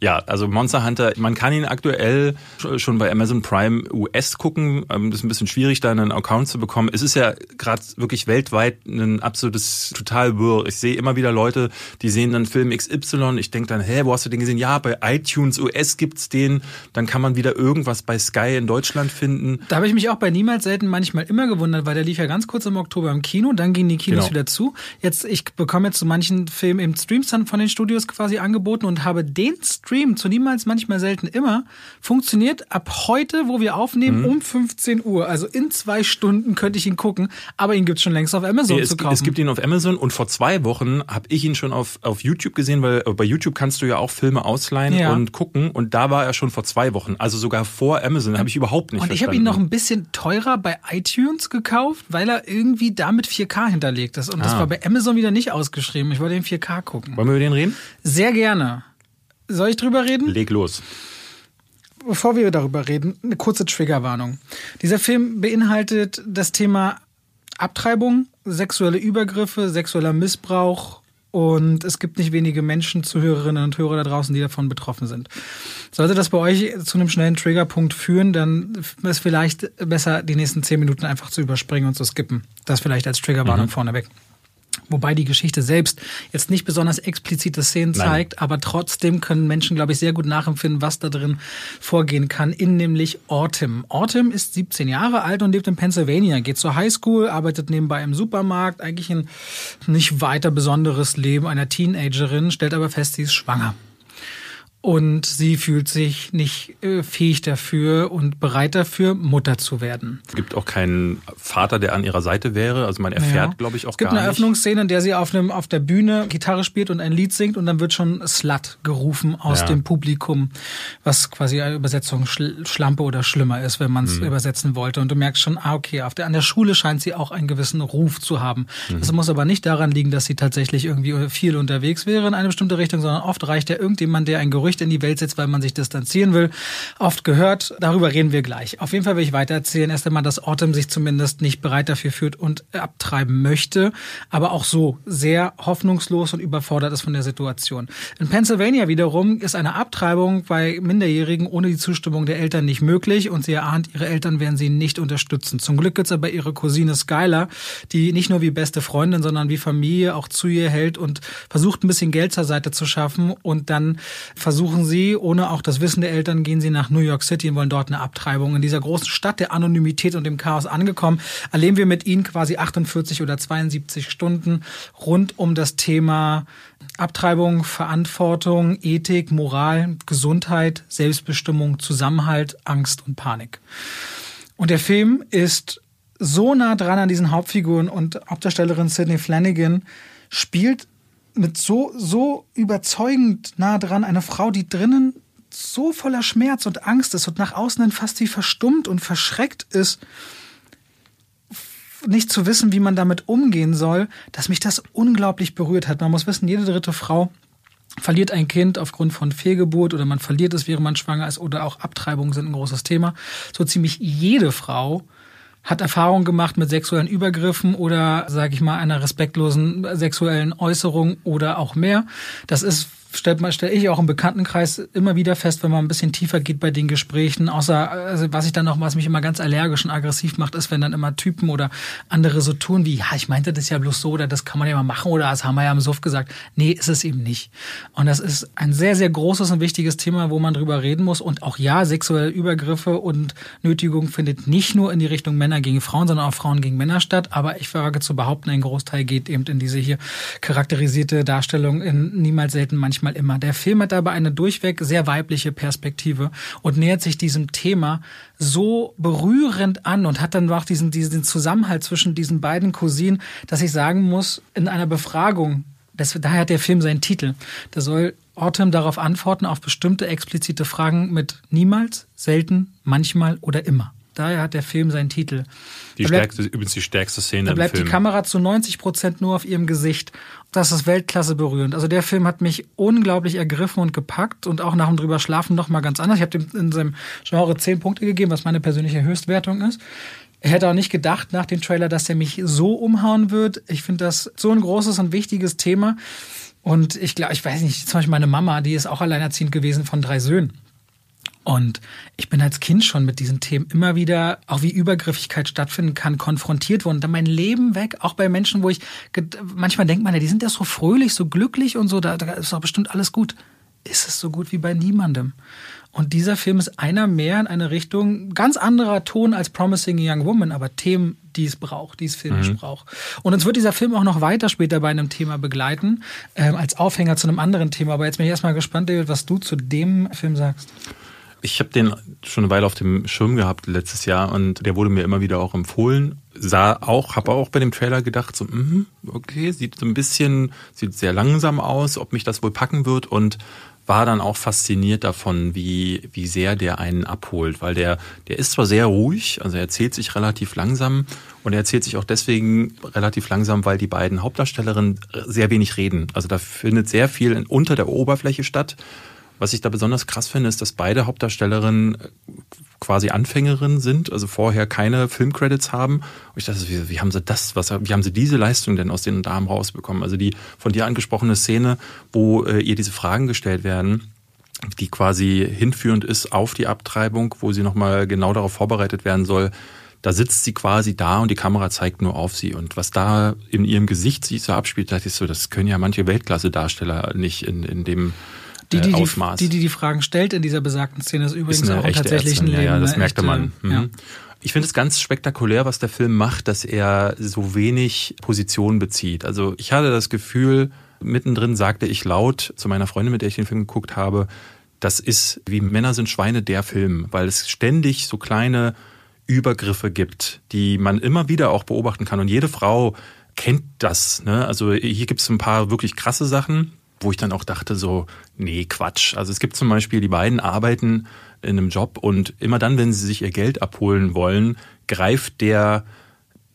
Speaker 2: Ja, also Monster Hunter, man kann ihn aktuell schon bei Amazon Prime US gucken. Ähm, Das ist ein bisschen schwierig, da einen Account zu bekommen. Es ist ja gerade wirklich weltweit ein absolutes total wirr. Ich sehe immer wieder Leute, die sehen dann Film XY. Ich denke dann, hä, wo hast du den gesehen? Ja, bei iTunes US gibt's den. Dann kann man wieder irgendwas bei Sky in Deutschland finden.
Speaker 1: Da habe ich mich auch bei Niemals Selten manchmal immer gewundert, weil der lief ja ganz kurz im Oktober im Kino, dann gingen die Kinos
Speaker 2: Genau.
Speaker 1: wieder zu. Jetzt, ich bekomme jetzt zu manchen Filmen eben Streams dann von den Studios quasi angeboten und habe den Stream zu Niemals manchmal selten immer funktioniert ab heute, wo wir aufnehmen,
Speaker 2: Mhm.
Speaker 1: um 15 Uhr. Also in zwei Stunden könnte ich ihn gucken, aber ihn gibt's schon längst auf Amazon
Speaker 2: es,
Speaker 1: zu kaufen.
Speaker 2: es gibt ihn auf Amazon und vor zwei Wochen habe ich ihn schon auf, auf YouTube gesehen, weil bei YouTube kannst du ja auch Filme ausleihen
Speaker 1: Ja.
Speaker 2: und gucken und da war er schon vor zwei Wochen, also sogar vor Amazon, habe ich überhaupt nicht
Speaker 1: und ich
Speaker 2: verstanden.
Speaker 1: habe ihn noch ein bisschen teurer bei iTunes gekauft, weil er irgendwie damit 4K hinterlegt ist. Und das
Speaker 2: Ah.
Speaker 1: war bei Amazon wieder nicht ausgeschrieben. Ich wollte in 4K gucken.
Speaker 2: Wollen wir über den reden?
Speaker 1: Sehr gerne. Soll ich drüber reden?
Speaker 2: Leg los.
Speaker 1: Bevor wir darüber reden, eine kurze Triggerwarnung. Dieser Film beinhaltet das Thema Abtreibung, sexuelle Übergriffe, sexueller Missbrauch und es gibt nicht wenige Menschen, Zuhörerinnen und Hörer da draußen, die davon betroffen sind. Sollte das bei euch zu einem schnellen Triggerpunkt führen, dann ist es vielleicht besser, die nächsten zehn Minuten einfach zu überspringen und zu skippen. Das vielleicht als Triggerwarnung vorneweg. Wobei die Geschichte selbst jetzt nicht besonders explizite Szenen zeigt, Nein. aber trotzdem können Menschen, glaube ich, sehr gut nachempfinden, was da drin vorgehen kann, in nämlich Autumn. Autumn ist 17 Jahre alt und lebt in Pennsylvania, geht zur Highschool, arbeitet nebenbei im Supermarkt, eigentlich ein nicht weiter besonderes Leben einer Teenagerin, stellt aber fest, sie ist schwanger und sie fühlt sich nicht äh, fähig dafür und bereit dafür, Mutter zu werden.
Speaker 2: Es gibt auch keinen Vater, der an ihrer Seite wäre. Also man erfährt, ja. glaube ich, auch gar nicht.
Speaker 1: Es gibt eine Öffnungsszene, in der sie auf, einem, auf der Bühne Gitarre spielt und ein Lied singt und dann wird schon Slut gerufen aus ja. dem Publikum, was quasi eine Übersetzung Schlampe oder schlimmer ist, wenn man es mhm. übersetzen wollte. Und du merkst schon, ah, okay, auf der, an der Schule scheint sie auch einen gewissen Ruf zu haben. Mhm. Das muss aber nicht daran liegen, dass sie tatsächlich irgendwie viel unterwegs wäre in eine bestimmte Richtung, sondern oft reicht ja irgendjemand, der ein Gerücht Gerücht in die Welt setzt, weil man sich distanzieren will. Oft gehört, darüber reden wir gleich. Auf jeden Fall will ich weiter erzählen. Erst einmal, dass Autumn sich zumindest nicht bereit dafür fühlt und abtreiben möchte, aber auch so sehr hoffnungslos und überfordert ist von der Situation. In Pennsylvania wiederum ist eine Abtreibung bei Minderjährigen ohne die Zustimmung der Eltern nicht möglich und sie erahnt, ihre Eltern werden sie nicht unterstützen. Zum Glück gibt es aber ihre Cousine Skylar, die nicht nur wie beste Freundin, sondern wie Familie auch zu ihr hält und versucht ein bisschen Geld zur Seite zu schaffen und dann versucht versuchen sie, ohne auch das Wissen der Eltern, gehen sie nach New York City und wollen dort eine Abtreibung. In dieser großen Stadt der Anonymität und dem Chaos angekommen, erleben wir mit ihnen quasi 48 oder 72 Stunden rund um das Thema Abtreibung, Verantwortung, Ethik, Moral, Gesundheit, Selbstbestimmung, Zusammenhalt, Angst und Panik. Und der Film ist so nah dran an diesen Hauptfiguren und Hauptdarstellerin Sidney Flanagan spielt mit so, so überzeugend nah dran eine Frau, die drinnen so voller Schmerz und Angst ist und nach außen hin fast wie verstummt und verschreckt ist, nicht zu wissen, wie man damit umgehen soll, dass mich das unglaublich berührt hat. Man muss wissen, jede dritte Frau verliert ein Kind aufgrund von Fehlgeburt oder man verliert es, während man schwanger ist oder auch Abtreibungen sind ein großes Thema. So ziemlich jede Frau hat Erfahrung gemacht mit sexuellen Übergriffen oder, sage ich mal, einer respektlosen sexuellen Äußerung oder auch mehr. Das ist stelle ich auch im Bekanntenkreis immer wieder fest, wenn man ein bisschen tiefer geht bei den Gesprächen. Außer, also was ich dann noch, was mich immer ganz allergisch und aggressiv macht, ist, wenn dann immer Typen oder andere so tun wie, ja, ich meinte das ja bloß so oder das kann man ja mal machen oder das haben wir ja im Suff gesagt. Nee, ist es eben nicht. Und das ist ein sehr, sehr großes und wichtiges Thema, wo man drüber reden muss. Und auch ja, sexuelle Übergriffe und Nötigung findet nicht nur in die Richtung Männer gegen Frauen, sondern auch Frauen gegen Männer statt. Aber ich wage zu behaupten, ein Großteil geht eben in diese hier charakterisierte Darstellung in niemals selten manchmal manchmal immer. Der Film hat aber eine durchweg sehr weibliche Perspektive und nähert sich diesem Thema so berührend an und hat dann auch diesen, diesen Zusammenhalt zwischen diesen beiden Cousinen, dass ich sagen muss, in einer Befragung, das, daher hat der Film seinen Titel, da soll Autumn darauf antworten, auf bestimmte explizite Fragen mit niemals, selten, manchmal oder immer. Daher hat der Film seinen Titel.
Speaker 2: Die stärkste, übrigens die stärkste Szene
Speaker 1: da bleibt die Kamera zu 90 Prozent nur auf ihrem Gesicht. Das ist Weltklasse berührend. Also der Film hat mich unglaublich ergriffen und gepackt und auch nach dem drüber schlafen noch mal ganz anders. Ich habe dem in seinem Genre 10 Punkte gegeben, was meine persönliche Höchstwertung ist. Ich hätte auch nicht gedacht nach dem Trailer, dass er mich so umhauen wird. Ich finde das so ein großes und wichtiges Thema. Und ich glaube, ich weiß nicht, zum Beispiel meine Mama, die ist auch alleinerziehend gewesen von drei Söhnen. Und ich bin als Kind schon mit diesen Themen immer wieder, auch wie Übergriffigkeit stattfinden kann, konfrontiert worden. Dann mein Leben weg, auch bei Menschen, wo ich, manchmal denkt man ja, die sind ja so fröhlich, so glücklich und so, da, da ist doch bestimmt alles gut. Ist es so gut wie bei niemandem? Und dieser Film ist einer mehr in eine Richtung, ganz anderer Ton als Promising Young Woman, aber Themen, die es braucht, die es filmisch mhm. braucht. Und uns wird dieser Film auch noch weiter später bei einem Thema begleiten, ähm, als Aufhänger zu einem anderen Thema. Aber jetzt bin ich erstmal gespannt, David, was du zu dem Film sagst.
Speaker 2: Ich habe den schon eine Weile auf dem Schirm gehabt letztes Jahr und der wurde mir immer wieder auch empfohlen. Sah auch, habe auch bei dem Trailer gedacht, so, mh, okay, sieht so ein bisschen, sieht sehr langsam aus, ob mich das wohl packen wird und war dann auch fasziniert davon, wie, wie sehr der einen abholt, weil der, der ist zwar sehr ruhig, also er erzählt sich relativ langsam und er erzählt sich auch deswegen relativ langsam, weil die beiden Hauptdarstellerinnen sehr wenig reden. Also da findet sehr viel unter der Oberfläche statt was ich da besonders krass finde, ist, dass beide Hauptdarstellerinnen äh, quasi Anfängerinnen sind, also vorher keine Filmcredits haben. Und ich dachte, wie, wie haben sie das, was, wie haben sie diese Leistung denn aus den Damen rausbekommen? Also die von dir angesprochene Szene, wo äh, ihr diese Fragen gestellt werden, die quasi hinführend ist auf die Abtreibung, wo sie nochmal genau darauf vorbereitet werden soll, da sitzt sie quasi da und die Kamera zeigt nur auf sie. Und was da in ihrem Gesicht sich so abspielt, dachte ich so, das können ja manche Weltklasse-Darsteller nicht in, in dem
Speaker 1: die, die,
Speaker 2: äh, Ausmaß.
Speaker 1: Die, die die Fragen stellt in dieser besagten Szene, ist übrigens
Speaker 2: ist
Speaker 1: auch im
Speaker 2: echte
Speaker 1: tatsächlichen
Speaker 2: Ärztin.
Speaker 1: Leben.
Speaker 2: Ja, ja, das merkte man. Mhm.
Speaker 1: Ja.
Speaker 2: Ich finde es ganz spektakulär, was der Film macht, dass er so wenig Position bezieht. Also ich hatte das Gefühl, mittendrin sagte ich laut zu meiner Freundin, mit der ich den Film geguckt habe, das ist wie Männer sind Schweine der Film, weil es ständig so kleine Übergriffe gibt, die man immer wieder auch beobachten kann. Und jede Frau kennt das. Ne? Also hier gibt es ein paar wirklich krasse Sachen, wo ich dann auch dachte so, nee, Quatsch. Also es gibt zum Beispiel, die beiden arbeiten in einem Job und immer dann, wenn sie sich ihr Geld abholen wollen, greift der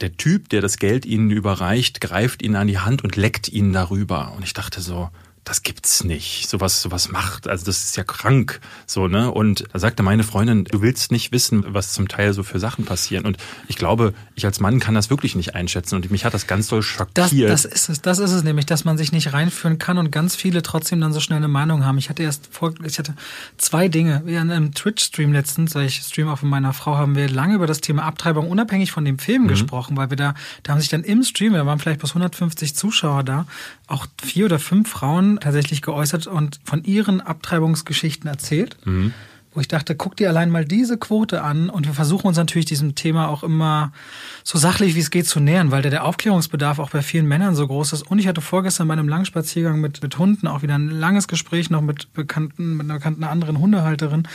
Speaker 2: der Typ, der das Geld ihnen überreicht, greift ihnen an die Hand und leckt ihnen darüber. Und ich dachte so, das gibt's nicht. Sowas, sowas macht, also das ist ja krank, so, ne? Und da sagte meine Freundin, du willst nicht wissen, was zum Teil so für Sachen passieren. Und ich glaube, ich als Mann kann das wirklich nicht einschätzen. Und mich hat das ganz doll
Speaker 1: Das,
Speaker 2: schockiert.
Speaker 1: das ist es, das ist es nämlich, dass man sich nicht reinführen kann und ganz viele trotzdem dann so schnell eine Meinung haben. Ich hatte erst vor, ich hatte zwei Dinge. Wir in einem Twitch-Stream letztens, weil ich stream auch mit meiner Frau, haben wir lange über das Thema Abtreibung unabhängig von dem Film gesprochen, weil wir da, da haben sich dann im Stream, da waren vielleicht bis 150 Zuschauer da, auch vier oder fünf Frauen tatsächlich geäußert und von ihren Abtreibungsgeschichten erzählt. Wo ich dachte, guck dir allein mal diese Quote an und wir versuchen uns natürlich diesem Thema auch immer so sachlich wie es geht zu nähern, weil der, der Aufklärungsbedarf auch bei vielen Männern so groß ist. Und ich hatte vorgestern bei einem langen Spaziergang mit, mit Hunden auch wieder ein langes Gespräch noch mit bekannten, mit einer bekannten anderen Hundehalterin.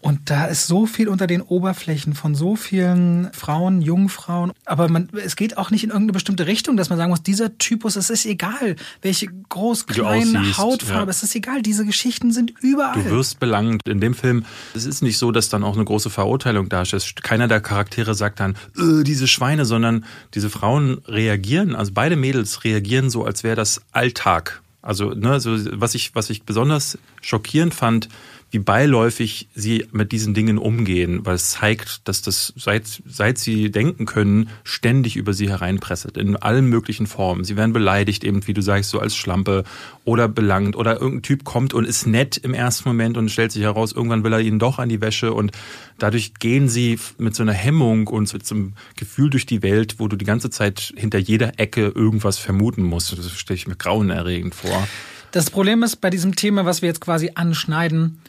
Speaker 1: Und da ist so viel unter den Oberflächen von so vielen Frauen, jungen Frauen. Aber man, es geht auch nicht in irgendeine bestimmte Richtung, dass man sagen muss, dieser Typus, es ist egal, welche groß,
Speaker 2: Wie du
Speaker 1: klein,
Speaker 2: aussiehst,
Speaker 1: Hautfarbe,
Speaker 2: ja.
Speaker 1: es ist egal, diese Geschichten sind überall.
Speaker 2: Du wirst belangt. In dem Film, es ist nicht so, dass dann auch eine große Verurteilung da ist. Keiner der Charaktere sagt dann, äh, diese Schweine, sondern diese Frauen reagieren, also beide Mädels reagieren so, als wäre das Alltag. Also, ne, so, was ich, was ich besonders schockierend fand, wie beiläufig sie mit diesen Dingen umgehen, weil es zeigt, dass das, seit, seit sie denken können, ständig über sie hereinpresselt, in allen möglichen Formen. Sie werden beleidigt, eben, wie du sagst, so als Schlampe oder belangt oder irgendein Typ kommt und ist nett im ersten Moment und stellt sich heraus, irgendwann will er ihnen doch an die Wäsche und dadurch gehen sie mit so einer Hemmung und so einem Gefühl durch die Welt, wo du die ganze Zeit hinter jeder Ecke irgendwas vermuten musst. Das stelle ich mir grauenerregend vor.
Speaker 1: Das Problem ist bei diesem Thema, was wir jetzt quasi anschneiden,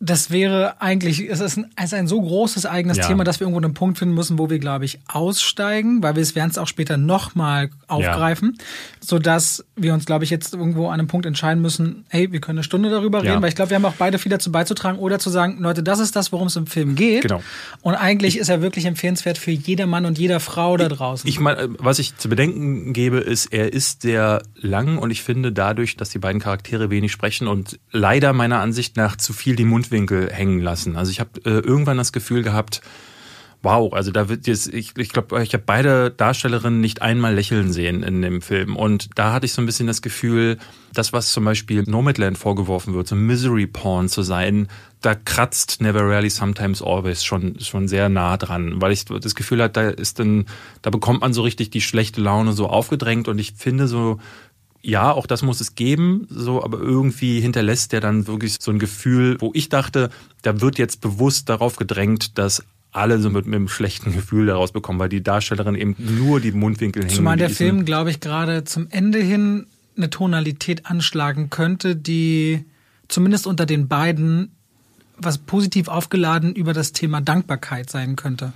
Speaker 1: das wäre eigentlich, es ist ein, es ist ein so großes eigenes
Speaker 2: Ja.
Speaker 1: Thema, dass wir irgendwo einen Punkt finden müssen, wo wir, glaube ich, aussteigen, weil wir es werden es auch später nochmal aufgreifen, sodass wir uns, glaube ich, jetzt irgendwo an einem Punkt entscheiden müssen, hey, wir können eine Stunde darüber
Speaker 2: Ja.
Speaker 1: reden, weil ich glaube, wir haben auch beide viel dazu beizutragen oder zu sagen, Leute, das ist das, worum es im Film geht.
Speaker 2: Genau.
Speaker 1: Und eigentlich ist er wirklich empfehlenswert für jeder Mann und jeder Frau da draußen.
Speaker 2: Ich meine, was ich zu bedenken gebe, ist, er ist sehr lang und ich finde dadurch, dass die beiden Charaktere wenig sprechen und leider meiner Ansicht nach zu viel die Mundwinkel hängen lassen. Also ich habe äh, irgendwann das Gefühl gehabt, wow, also da wird jetzt, ich, ich glaube, ich habe beide Darstellerinnen nicht einmal lächeln sehen in dem Film. Und da hatte ich so ein bisschen das Gefühl, das, was zum Beispiel Nomadland vorgeworfen wird, so Misery Porn zu sein, da kratzt Never Rarely Sometimes Always schon, schon sehr nah dran, weil ich das Gefühl hatte, da ist dann, da bekommt man so richtig die schlechte Laune so aufgedrängt und ich finde so, ja, auch das muss es geben, so, aber irgendwie hinterlässt der dann wirklich so ein Gefühl, wo ich dachte, da wird jetzt bewusst darauf gedrängt, dass alle so mit, mit einem schlechten Gefühl daraus bekommen, weil die Darstellerin eben nur die Mundwinkel hängen.
Speaker 1: Zumal der Film, glaube ich, gerade zum Ende hin eine Tonalität anschlagen könnte, die zumindest unter den beiden was positiv aufgeladen über das Thema Dankbarkeit sein könnte.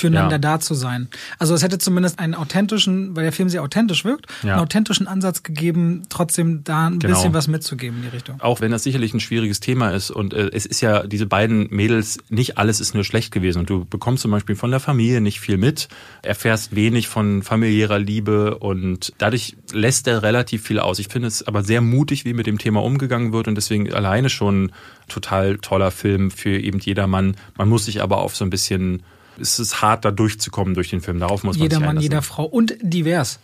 Speaker 1: Füreinander
Speaker 2: Ja.
Speaker 1: da zu sein. Also es hätte zumindest einen authentischen, weil der Film sehr authentisch wirkt,
Speaker 2: Ja.
Speaker 1: einen authentischen Ansatz gegeben, trotzdem da ein
Speaker 2: Genau.
Speaker 1: bisschen was mitzugeben in die Richtung.
Speaker 2: Auch wenn das sicherlich ein schwieriges Thema ist und äh, es ist ja, diese beiden Mädels, nicht alles ist nur schlecht gewesen und du bekommst zum Beispiel von der Familie nicht viel mit, erfährst wenig von familiärer Liebe und dadurch lässt er relativ viel aus. Ich finde es aber sehr mutig, wie mit dem Thema umgegangen wird und deswegen alleine schon total toller Film für eben jedermann. Man muss sich aber auf so ein bisschen, es ist hart da durchzukommen durch den Film, darauf muss man
Speaker 1: Jeder
Speaker 2: sich
Speaker 1: Mann, jeder Frau und divers.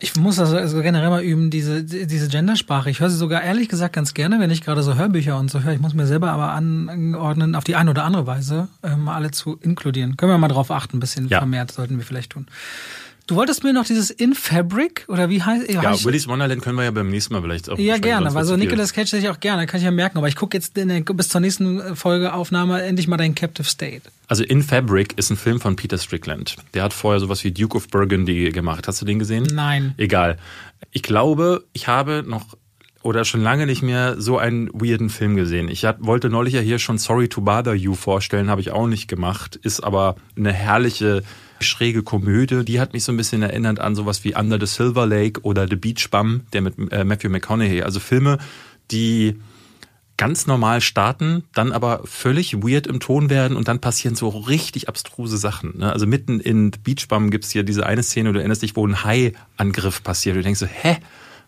Speaker 1: Ich muss also, also generell mal üben, diese, diese Gendersprache. Ich höre sie sogar ehrlich gesagt ganz gerne, wenn ich gerade so Hörbücher und so höre. Ich muss mir selber aber anordnen, auf die eine oder andere Weise mal alle zu inkludieren. Können wir mal drauf achten, ein bisschen
Speaker 2: Ja.
Speaker 1: vermehrt sollten wir vielleicht tun. Du wolltest mir noch dieses In Fabric oder wie heißt
Speaker 2: Ja,
Speaker 1: heißt-
Speaker 2: Willy's Wonderland können wir ja beim nächsten Mal vielleicht auch
Speaker 1: Ja, gerne. Also
Speaker 2: zu viel.
Speaker 1: Nicolas Cage hätte ich auch gerne, kann ich ja merken. Aber ich gucke jetzt der, bis zur nächsten Folgeaufnahme endlich mal dein Captive State.
Speaker 2: Also In Fabric ist ein Film von Peter Strickland. Der hat vorher sowas wie Duke of Burgundy gemacht. Hast du den gesehen?
Speaker 1: Nein.
Speaker 2: Egal. Ich glaube, ich habe noch oder schon lange nicht mehr so einen weirden Film gesehen. Ich hab, wollte neulich ja hier schon Sorry to Bother You vorstellen, habe ich auch nicht gemacht. Ist aber eine herrliche, schräge Komödie. Die hat mich so ein bisschen erinnert an sowas wie Under the Silver Lake oder The Beach Bum, der mit äh, Matthew McConaughey. Also Filme, die ganz normal starten, dann aber völlig weird im Ton werden und dann passieren so richtig abstruse Sachen. Ne? Also mitten in The Beach Bum gibt's hier diese eine Szene, du erinnerst dich, wo ein Hai-Angriff passiert. Du denkst so, hä?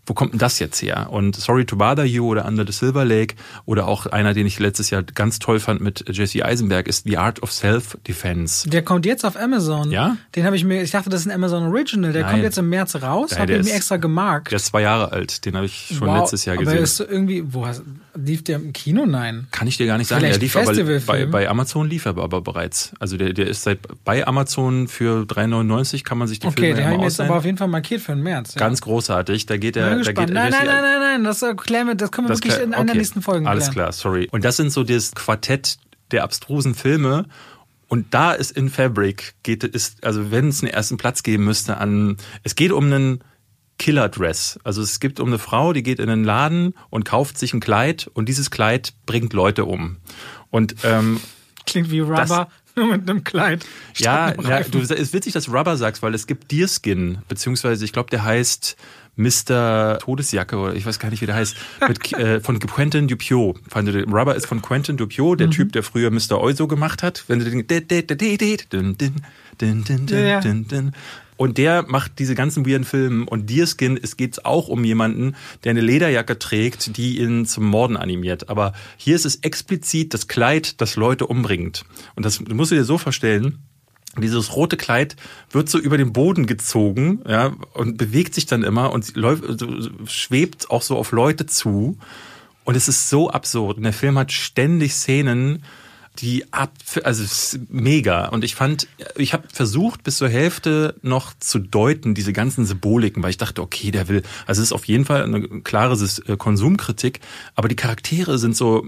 Speaker 2: Wo kommt denn das jetzt her? Und Sorry to Bother You oder Under the Silver Lake oder auch einer, den ich letztes Jahr ganz toll fand mit Jesse Eisenberg, ist The Art of Self-Defense.
Speaker 1: Der kommt jetzt auf Amazon.
Speaker 2: Ja?
Speaker 1: Den habe ich mir, ich dachte, das ist ein Amazon Original. Der
Speaker 2: Nein.
Speaker 1: kommt jetzt im März raus. Habe ich mir
Speaker 2: ist-
Speaker 1: extra gemarkt.
Speaker 2: Der ist zwei Jahre alt, den habe ich schon
Speaker 1: Wow.
Speaker 2: letztes Jahr
Speaker 1: Aber
Speaker 2: gesehen.
Speaker 1: ist so irgendwie, wo hast, lief der im Kino? Nein.
Speaker 2: Kann ich dir gar nicht sagen.
Speaker 1: Vielleicht
Speaker 2: Der lief aber bei, bei Amazon lief er aber bereits. Also der, der ist seit bei Amazon für 3,99 kann man sich die
Speaker 1: Okay,
Speaker 2: Filme
Speaker 1: den habe ich mir jetzt aber auf jeden Fall markiert für den März. Ja.
Speaker 2: Ganz großartig. Da geht
Speaker 1: Bin
Speaker 2: der,
Speaker 1: gespannt. Nein, nein, nein, nein, nein, das, erklären wir, das können wir
Speaker 2: das
Speaker 1: wirklich in einer der
Speaker 2: okay.
Speaker 1: nächsten Folgen
Speaker 2: Alles klar, sorry. Und das sind so das Quartett der abstrusen Filme. Und da ist in Fabric geht ist also wenn es einen ersten Platz geben müsste an es geht um einen Killer-Dress. Also es gibt um eine Frau, die geht in einen Laden und kauft sich ein Kleid und dieses Kleid bringt Leute um. Und ähm,
Speaker 1: Klingt wie Rubber, nur mit einem Kleid.
Speaker 2: ja, ja du, es ist witzig, dass du Rubber sagst, weil es gibt Deerskin, beziehungsweise ich glaube, der heißt Mr. Todesjacke oder ich weiß gar nicht, wie der heißt, mit, äh, von Quentin Dupieux. Rubber ist von Quentin Dupieux,
Speaker 1: Mhm.
Speaker 2: der Typ, der früher Mr. Euso gemacht hat. Wenn du den und der macht diese ganzen weirden Filme und Deerskin, es geht auch um jemanden, der eine Lederjacke trägt, die ihn zum Morden animiert. Aber hier ist es explizit das Kleid, das Leute umbringt. Und das musst du dir so vorstellen, dieses rote Kleid wird so über den Boden gezogen, ja, und bewegt sich dann immer und läuft, schwebt auch so auf Leute zu. Und es ist so absurd. Und der Film hat ständig Szenen, die ab, also mega. Und ich fand, ich habe versucht bis zur Hälfte noch zu deuten diese ganzen Symboliken, weil ich dachte, okay, der will, also es ist auf jeden Fall eine klare äh, Konsumkritik, aber die Charaktere sind so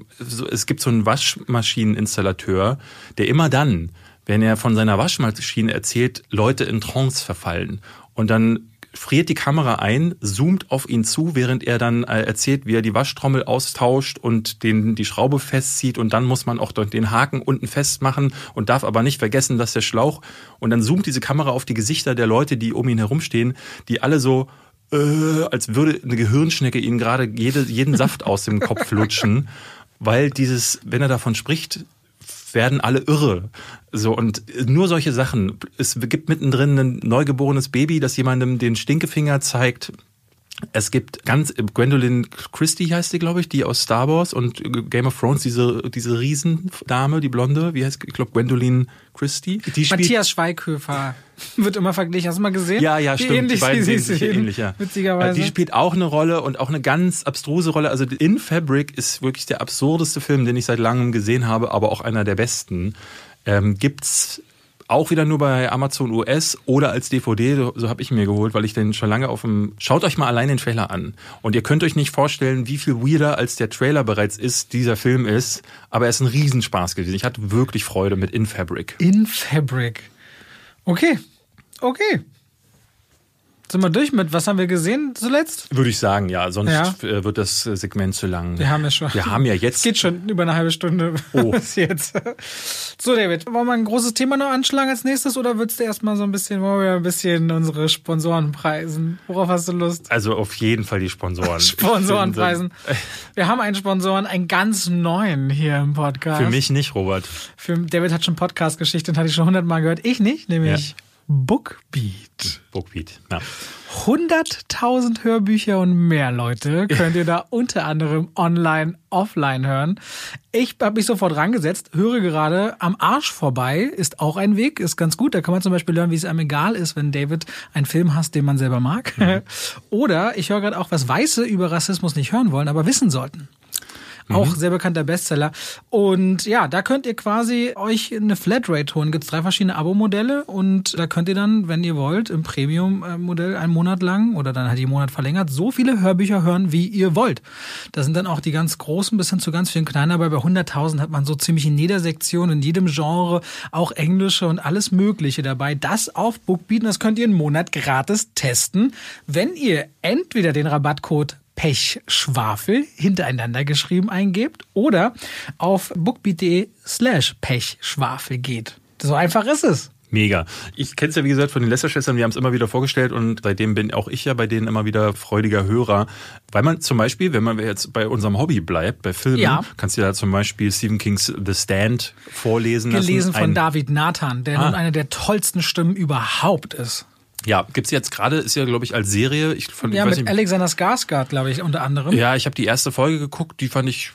Speaker 2: es gibt so einen Waschmaschineninstallateur, der immer dann, wenn er von seiner Waschmaschine erzählt, Leute in Trance verfallen und dann friert die Kamera ein, zoomt auf ihn zu, während er dann äh, erzählt, wie er die Waschtrommel austauscht und den, die Schraube festzieht und dann muss man auch den Haken unten festmachen und darf aber nicht vergessen, dass der Schlauch und dann zoomt diese Kamera auf die Gesichter der Leute, die um ihn herumstehen, die alle so äh, als würde eine Gehirnschnecke ihnen gerade jede, jeden Saft aus dem Kopf lutschen, weil dieses, wenn er davon spricht, werden alle irre. So, und nur solche Sachen. Es gibt mittendrin ein neugeborenes Baby, das jemandem den Stinkefinger zeigt. Es gibt ganz, Gwendolyn Christie heißt die, glaube ich, die aus Star Wars und Game of Thrones, diese, diese Riesendame, die Blonde, wie heißt, ich glaube, Gwendolyn Christie. Die
Speaker 1: Matthias Schweighöfer wird immer verglichen. Hast du mal gesehen?
Speaker 2: ja, ja,
Speaker 1: Wie
Speaker 2: stimmt.
Speaker 1: Ähnlich
Speaker 2: die beiden
Speaker 1: sie
Speaker 2: sehen sich
Speaker 1: sehen,
Speaker 2: ähnlich, ja.
Speaker 1: Witzigerweise.
Speaker 2: Die spielt auch eine Rolle und auch eine ganz abstruse Rolle. Also In Fabric ist wirklich der absurdeste Film, den ich seit langem gesehen habe, aber auch einer der besten. Ähm, gibt's auch wieder nur bei Amazon US oder als DVD, so, so habe ich mir geholt, weil ich den schon lange auf dem. Schaut euch mal allein den Trailer an. Und ihr könnt euch nicht vorstellen, wie viel weirder als der Trailer bereits ist, dieser Film ist. Aber er ist ein Riesenspaß gewesen. Ich hatte wirklich Freude mit In Fabric.
Speaker 1: In Fabric. Okay. Okay. Sind wir durch mit, was haben wir gesehen zuletzt?
Speaker 2: Würde ich sagen, ja. Sonst
Speaker 1: Ja.
Speaker 2: äh, wird das Segment zu lang.
Speaker 1: Wir haben ja schon.
Speaker 2: Wir haben ja
Speaker 1: Es
Speaker 2: jetzt.
Speaker 1: geht schon über eine halbe Stunde
Speaker 2: Oh.
Speaker 1: bis jetzt. So, David, wollen wir ein großes Thema noch anschlagen als nächstes oder würdest du erstmal so ein bisschen, wollen wir ein bisschen unsere Sponsoren preisen? Worauf hast du Lust?
Speaker 2: Also auf jeden Fall die Sponsoren.
Speaker 1: Sponsoren preisen. Wir haben einen Sponsoren, einen ganz neuen hier im Podcast.
Speaker 2: Für mich nicht, Robert.
Speaker 1: Für David hat schon Podcast-Geschichte und hatte ich schon hundertmal gehört. Ich nicht, nämlich Bookbeat.
Speaker 2: Bookbeat. Ja.
Speaker 1: 100.000 Hörbücher und mehr, Leute, könnt ihr da unter anderem online, offline hören. Ich habe mich sofort rangesetzt, höre gerade am Arsch vorbei, ist auch ein Weg, ist ganz gut. Da kann man zum Beispiel lernen, wie es einem egal ist, wenn David einen Film hasst, den man selber mag. Oder ich höre gerade auch, was Weiße über Rassismus nicht hören wollen, aber wissen sollten. Auch sehr bekannter Bestseller. Und ja, da könnt ihr quasi euch eine Flatrate holen. Gibt drei verschiedene Abo-Modelle und da könnt ihr dann, wenn ihr wollt, im Premium-Modell einen Monat lang oder dann halt die Monat verlängert, so viele Hörbücher hören, wie ihr wollt. Da sind dann auch die ganz großen bis hin zu ganz vielen kleinen, aber bei 100.000 hat man so ziemlich in jeder Sektion, in jedem Genre, auch englische und alles Mögliche dabei. Das auf Bookbeat, das könnt ihr einen Monat gratis testen, wenn ihr entweder den Rabattcode Pechschwafel hintereinander geschrieben eingebt oder auf bookbeat.de slash Pechschwafel geht. So einfach ist es.
Speaker 2: Mega. Ich kenne es ja, wie gesagt, von den Lester-Schwestern, wir haben es immer wieder vorgestellt und seitdem bin auch ich ja bei denen immer wieder freudiger Hörer. Weil man zum Beispiel, wenn man jetzt bei unserem Hobby bleibt, bei Filmen, ja. kannst du ja zum Beispiel Stephen Kings The Stand vorlesen
Speaker 1: Gelesen lassen. Gelesen von David Nathan, der ah. nun eine der tollsten Stimmen überhaupt ist.
Speaker 2: Ja, gibt's jetzt gerade, ist ja, glaube ich, als Serie. Ich,
Speaker 1: von, ja, ich mit nicht, Alexander Skarsgård, glaube ich, unter anderem.
Speaker 2: Ja, ich habe die erste Folge geguckt, die fand ich,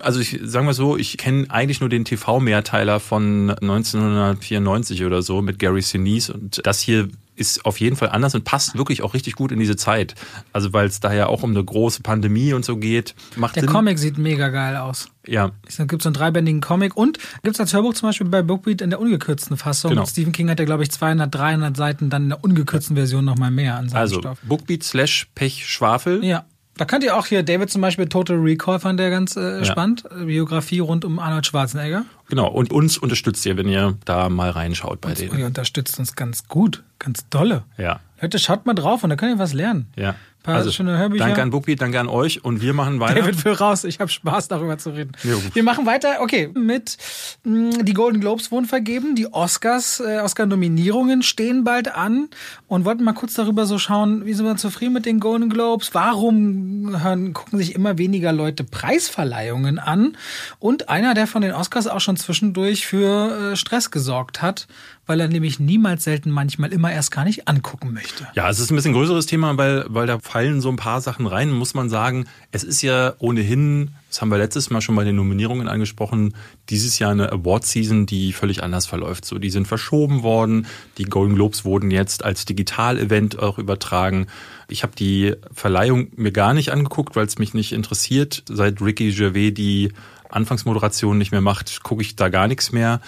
Speaker 2: also ich sagen wir so, ich kenne eigentlich nur den TV-Mehrteiler von 1994 oder so mit Gary Sinise und das hier ist auf jeden Fall anders und passt wirklich auch richtig gut in diese Zeit. Also weil es da ja auch um eine große Pandemie und so geht.
Speaker 1: Macht Der Sinn. Comic sieht mega geil aus.
Speaker 2: Ja.
Speaker 1: Dann gibt es einen dreibändigen Comic und gibt es als Hörbuch zum Beispiel bei Bookbeat in der ungekürzten Fassung. Genau. Stephen King hat ja, glaube ich, 200, 300 Seiten, dann in der ungekürzten Version nochmal mehr an seinem
Speaker 2: also,
Speaker 1: Stoff.
Speaker 2: Bookbeat slash Pech Schwafel.
Speaker 1: Ja. Da könnt ihr auch hier David zum Beispiel Total Recall fand der ganz äh, ja. spannend. Biografie rund um Arnold Schwarzenegger.
Speaker 2: Genau, und uns unterstützt ihr, wenn ihr da mal reinschaut bei uns, denen.
Speaker 1: Ihr unterstützt uns ganz gut, ganz dolle.
Speaker 2: Ja.
Speaker 1: Leute, schaut mal drauf und da könnt ihr was lernen.
Speaker 2: Ja
Speaker 1: paar also, schöne Hörbücher.
Speaker 2: Danke an Bookbeat, danke an euch und wir machen weiter.
Speaker 1: David will raus, ich habe Spaß darüber zu reden. Ja, wir machen weiter, okay, mit mh, mm, die Golden Globes wurden vergeben, die Oscars, äh, Oscar-Nominierungen stehen bald an und wollten mal kurz darüber so schauen, wie sind wir zufrieden mit den Golden Globes? Warum hören, gucken sich immer weniger Leute Preisverleihungen an? Und einer, der von den Oscars auch schon zwischendurch für äh, Stress gesorgt hat, weil er nämlich niemals selten manchmal immer erst gar nicht angucken möchte.
Speaker 2: Ja, es ist ein bisschen größeres Thema, weil, weil da fallen so ein paar Sachen rein, muss man sagen. Es ist ja ohnehin, das haben wir letztes Mal schon bei den Nominierungen angesprochen, dieses Jahr eine Award-Season, die völlig anders verläuft. So, die sind verschoben worden, die Golden Globes wurden jetzt als Digital-Event auch übertragen. Ich habe die Verleihung mir gar nicht angeguckt, weil es mich nicht interessiert. Seit Ricky Gervais die Anfangsmoderation nicht mehr macht, gucke ich da gar nichts mehr.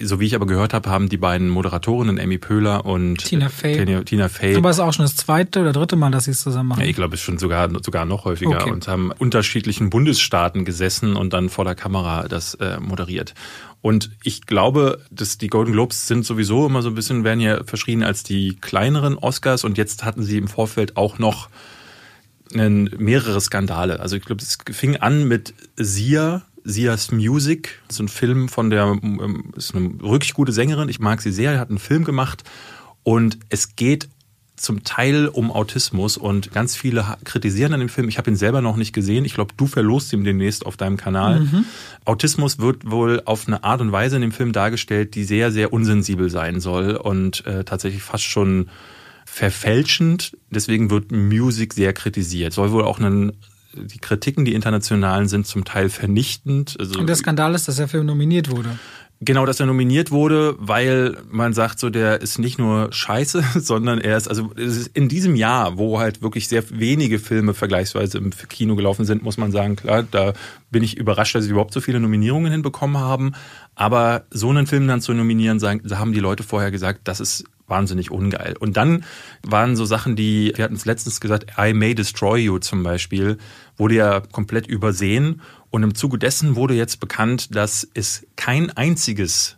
Speaker 2: So wie ich aber gehört habe, haben die beiden Moderatorinnen, Amy Pöhler und
Speaker 1: Tina Fey.
Speaker 2: Tina, Tina Fey.
Speaker 1: Aber es ist auch schon das zweite oder dritte Mal, dass sie es zusammen machen.
Speaker 2: Ja, ich glaube, es ist schon sogar, sogar noch häufiger okay. und haben unterschiedlichen Bundesstaaten gesessen und dann vor der Kamera das äh, moderiert. Und ich glaube, dass die Golden Globes sind sowieso immer so ein bisschen, werden ja verschrien als die kleineren Oscars und jetzt hatten sie im Vorfeld auch noch einen, mehrere Skandale. Also ich glaube, es fing an mit Sia, Sia's Music, so ein Film von der, ähm, ist eine wirklich gute Sängerin, ich mag sie sehr, hat einen Film gemacht und es geht zum Teil um Autismus und ganz viele kritisieren an dem Film. Ich habe ihn selber noch nicht gesehen. Ich glaube, du verlost ihn demnächst auf deinem Kanal. Mhm. Autismus wird wohl auf eine Art und Weise in dem Film dargestellt, die sehr, sehr unsensibel sein soll und äh, tatsächlich fast schon verfälschend. Deswegen wird Music sehr kritisiert. Soll wohl auch einen die Kritiken, die internationalen, sind zum Teil vernichtend.
Speaker 1: Also, und der Skandal ist, dass der Film nominiert wurde.
Speaker 2: Genau, dass er nominiert wurde, weil man sagt, so der ist nicht nur scheiße, sondern er ist, also ist in diesem Jahr, wo halt wirklich sehr wenige Filme vergleichsweise im Kino gelaufen sind, muss man sagen, klar, da bin ich überrascht, dass sie überhaupt so viele Nominierungen hinbekommen haben. Aber so einen Film dann zu nominieren, sagen, haben die Leute vorher gesagt, das ist wahnsinnig ungeil. Und dann waren so Sachen, die, wir hatten es letztens gesagt, I May Destroy You zum Beispiel, wurde ja komplett übersehen. Und im Zuge dessen wurde jetzt bekannt, dass es kein einziges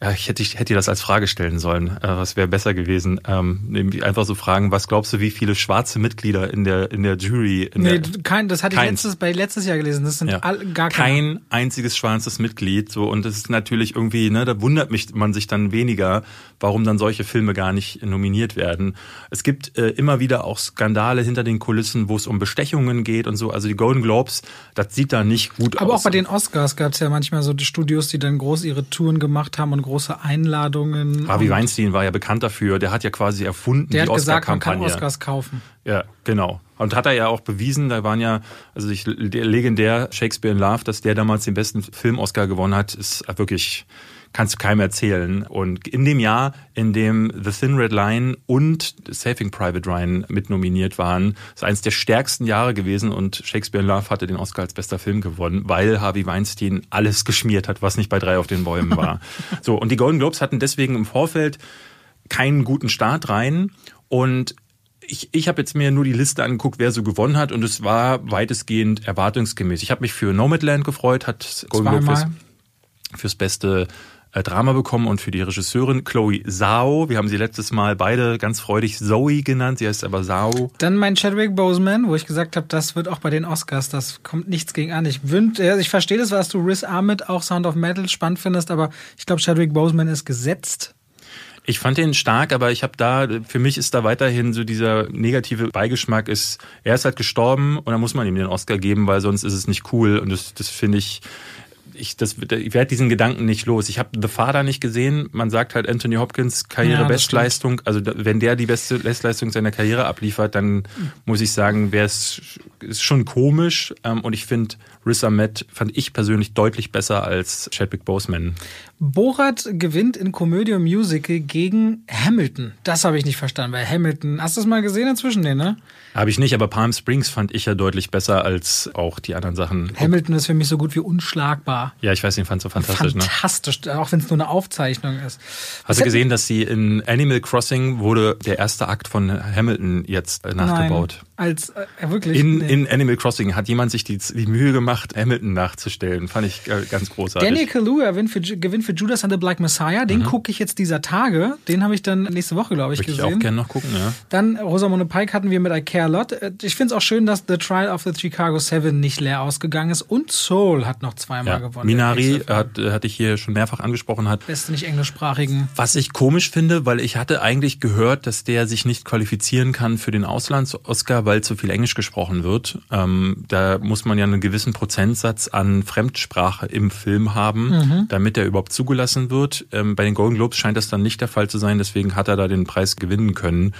Speaker 2: ich hätte, ich hätte dir das als Frage stellen sollen. Äh, was wäre besser gewesen? Ähm, einfach so fragen, was glaubst du, wie viele schwarze Mitglieder in der, in der Jury? In
Speaker 1: nee,
Speaker 2: der,
Speaker 1: kein, das hatte kein, ich letztes, bei letztes Jahr gelesen. Das sind
Speaker 2: ja,
Speaker 1: all, gar
Speaker 2: keine. Kein einziges schwarzes Mitglied. So, und das ist natürlich irgendwie, ne, da wundert mich man sich dann weniger, warum dann solche Filme gar nicht nominiert werden. Es gibt äh, immer wieder auch Skandale hinter den Kulissen, wo es um Bestechungen geht und so. Also die Golden Globes, das sieht da nicht gut
Speaker 1: Aber aus.
Speaker 2: Aber
Speaker 1: auch bei den Oscars gab es ja manchmal so die Studios, die dann groß ihre Touren gemacht haben und große Einladungen.
Speaker 2: Harvey Weinstein war ja bekannt dafür. Der hat ja quasi erfunden
Speaker 1: der
Speaker 2: die
Speaker 1: Oscar-Kampagne. Der hat gesagt, man kann Oscars kaufen.
Speaker 2: Ja, genau. Und hat er ja auch bewiesen, da waren ja, also ich, der legendär Shakespeare in Love, dass der damals den besten Film-Oscar gewonnen hat, ist wirklich kannst du keinem erzählen. Und in dem Jahr, in dem The Thin Red Line und Saving Private Ryan mit nominiert waren, ist eines der stärksten Jahre gewesen und Shakespeare in Love hatte den Oscar als bester Film gewonnen, weil Harvey Weinstein alles geschmiert hat, was nicht bei drei auf den Bäumen war. so, und die Golden Globes hatten deswegen im Vorfeld keinen guten Start rein und ich, ich habe jetzt mir nur die Liste angeguckt, wer so gewonnen hat und es war weitestgehend erwartungsgemäß. Ich habe mich für Nomadland gefreut, hat Golden Globe fürs, fürs beste Drama bekommen und für die Regisseurin Chloe Zhao. Wir haben sie letztes Mal beide ganz freudig Zoe genannt, sie heißt aber Zhao.
Speaker 1: Dann mein Chadwick Boseman, wo ich gesagt habe, das wird auch bei den Oscars, das kommt nichts gegen an. Ich, wünsche, also ich verstehe das, was du Riz Ahmed auch Sound of Metal spannend findest, aber ich glaube, Chadwick Boseman ist gesetzt.
Speaker 2: Ich fand den stark, aber ich habe da, für mich ist da weiterhin so dieser negative Beigeschmack ist, er ist halt gestorben und dann muss man ihm den Oscar geben, weil sonst ist es nicht cool und das, das finde ich, ich, das, ich werde diesen Gedanken nicht los. Ich habe The Father nicht gesehen. Man sagt halt Anthony Hopkins Karrierebestleistung. Ja, also wenn der die beste Bestleistung seiner Karriere abliefert, dann muss ich sagen, wäre es ist schon komisch. Ähm, und ich finde Riz Ahmed fand ich persönlich deutlich besser als Chadwick Boseman.
Speaker 1: Borat gewinnt in Komödie und Musical gegen Hamilton. Das habe ich nicht verstanden, weil Hamilton, hast du das mal gesehen inzwischen, den, ne?
Speaker 2: Habe ich nicht, aber Palm Springs fand ich ja deutlich besser als auch die anderen Sachen.
Speaker 1: Hamilton ist für mich so gut wie unschlagbar.
Speaker 2: Ja, ich weiß, den fand so fantastisch.
Speaker 1: Fantastisch, ne? auch wenn es nur eine Aufzeichnung ist.
Speaker 2: Hast du gesehen, dass sie in Animal Crossing wurde der erste Akt von Hamilton jetzt äh, nachgebaut?
Speaker 1: Nein, als äh, wirklich?
Speaker 2: In, nee. in Animal Crossing hat jemand sich die, die Mühe gemacht, Hamilton nachzustellen. Fand ich äh, ganz großartig.
Speaker 1: Daniel Kaluuya gewinnt für, gewinnt für Judas and the Black Messiah. Den mhm. gucke ich jetzt dieser Tage. Den habe ich dann nächste Woche, glaube ich,
Speaker 2: Möchte
Speaker 1: gesehen.
Speaker 2: ich auch gerne noch gucken, ja.
Speaker 1: Dann Rosamund Pike hatten wir mit I Care a Lot. Äh, ich finde es auch schön, dass The Trial of the Chicago Seven nicht leer ausgegangen ist. Und Soul hat noch zweimal ja. gewonnen.
Speaker 2: Minari hat, hatte ich hier schon mehrfach angesprochen hat.
Speaker 1: Beste nicht englischsprachigen.
Speaker 2: Was ich komisch finde, weil ich hatte eigentlich gehört, dass der sich nicht qualifizieren kann für den Auslands-Oscar, weil zu viel Englisch gesprochen wird. Ähm, da muss man ja einen gewissen Prozentsatz an Fremdsprache im Film haben, mhm. damit er überhaupt zugelassen wird. Ähm, bei den Golden Globes scheint das dann nicht der Fall zu sein, deswegen hat er da den Preis gewinnen können.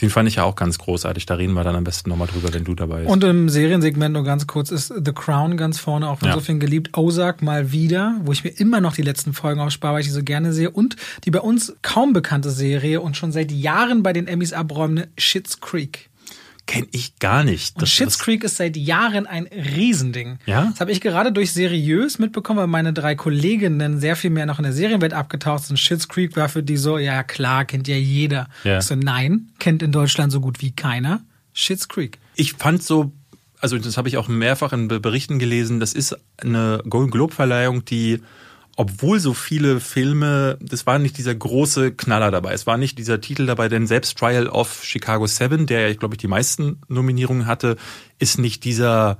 Speaker 2: Den fand ich ja auch ganz großartig. Da reden wir dann am besten nochmal drüber, wenn du dabei bist.
Speaker 1: Und im Seriensegment nur ganz kurz ist The Crown ganz vorne, auch von ja. so vielen geliebt. Ozark mal wieder, wo ich mir immer noch die letzten Folgen aufspare, weil ich die so gerne sehe. Und die bei uns kaum bekannte Serie und schon seit Jahren bei den Emmys abräumende Schitt's Creek.
Speaker 2: Kenne ich gar nicht.
Speaker 1: Und Schitt's Creek ist seit Jahren ein Riesending.
Speaker 2: Ja?
Speaker 1: Das habe ich gerade durch seriös mitbekommen, weil meine drei Kolleginnen sehr viel mehr noch in der Serienwelt abgetaucht sind. Schitt's Creek war für die so, ja klar, kennt ja jeder. Ja. Ich so, nein, kennt in Deutschland so gut wie keiner. Schitt's Creek.
Speaker 2: Ich fand so, also das habe ich auch mehrfach in Berichten gelesen, das ist eine Golden Globe Verleihung, die obwohl so viele Filme, das war nicht dieser große Knaller dabei. Es war nicht dieser Titel dabei, denn selbst Trial of Chicago 7, der ja, glaube ich, die meisten Nominierungen hatte, ist nicht dieser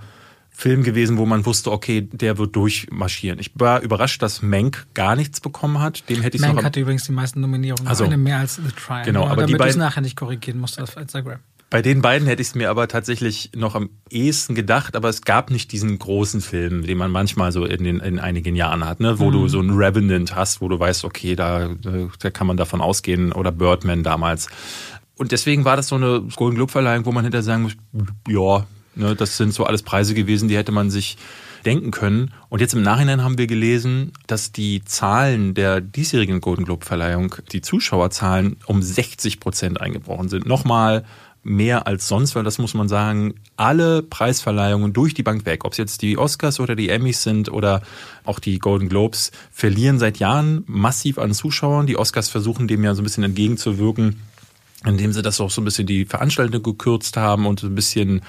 Speaker 2: Film gewesen, wo man wusste, okay, der wird durchmarschieren. Ich war überrascht, dass Mank gar nichts bekommen hat. Dem hätte ich
Speaker 1: Mank hatte übrigens die meisten Nominierungen, also, eine mehr als The Trial.
Speaker 2: Genau, aber
Speaker 1: damit
Speaker 2: die beiden,
Speaker 1: du es nachher nicht korrigieren musst auf Instagram.
Speaker 2: Bei den beiden hätte ich es mir aber tatsächlich noch am ehesten gedacht, aber es gab nicht diesen großen Film, den man manchmal so in, den, in einigen Jahren hat, ne? wo mhm. du so einen Revenant hast, wo du weißt, okay, da, da kann man davon ausgehen, oder Birdman damals. Und deswegen war das so eine Golden Globe Verleihung, wo man hinterher sagen muss, ja, ne, das sind so alles Preise gewesen, die hätte man sich denken können. Und jetzt im Nachhinein haben wir gelesen, dass die Zahlen der diesjährigen Golden Globe Verleihung, die Zuschauerzahlen um 60 Prozent eingebrochen sind. Nochmal mehr als sonst, weil das muss man sagen, alle Preisverleihungen durch die Bank weg, ob es jetzt die Oscars oder die Emmys sind oder auch die Golden Globes, verlieren seit Jahren massiv an Zuschauern. Die Oscars versuchen dem ja so ein bisschen entgegenzuwirken, indem sie das auch so ein bisschen die Veranstaltung gekürzt haben und ein bisschen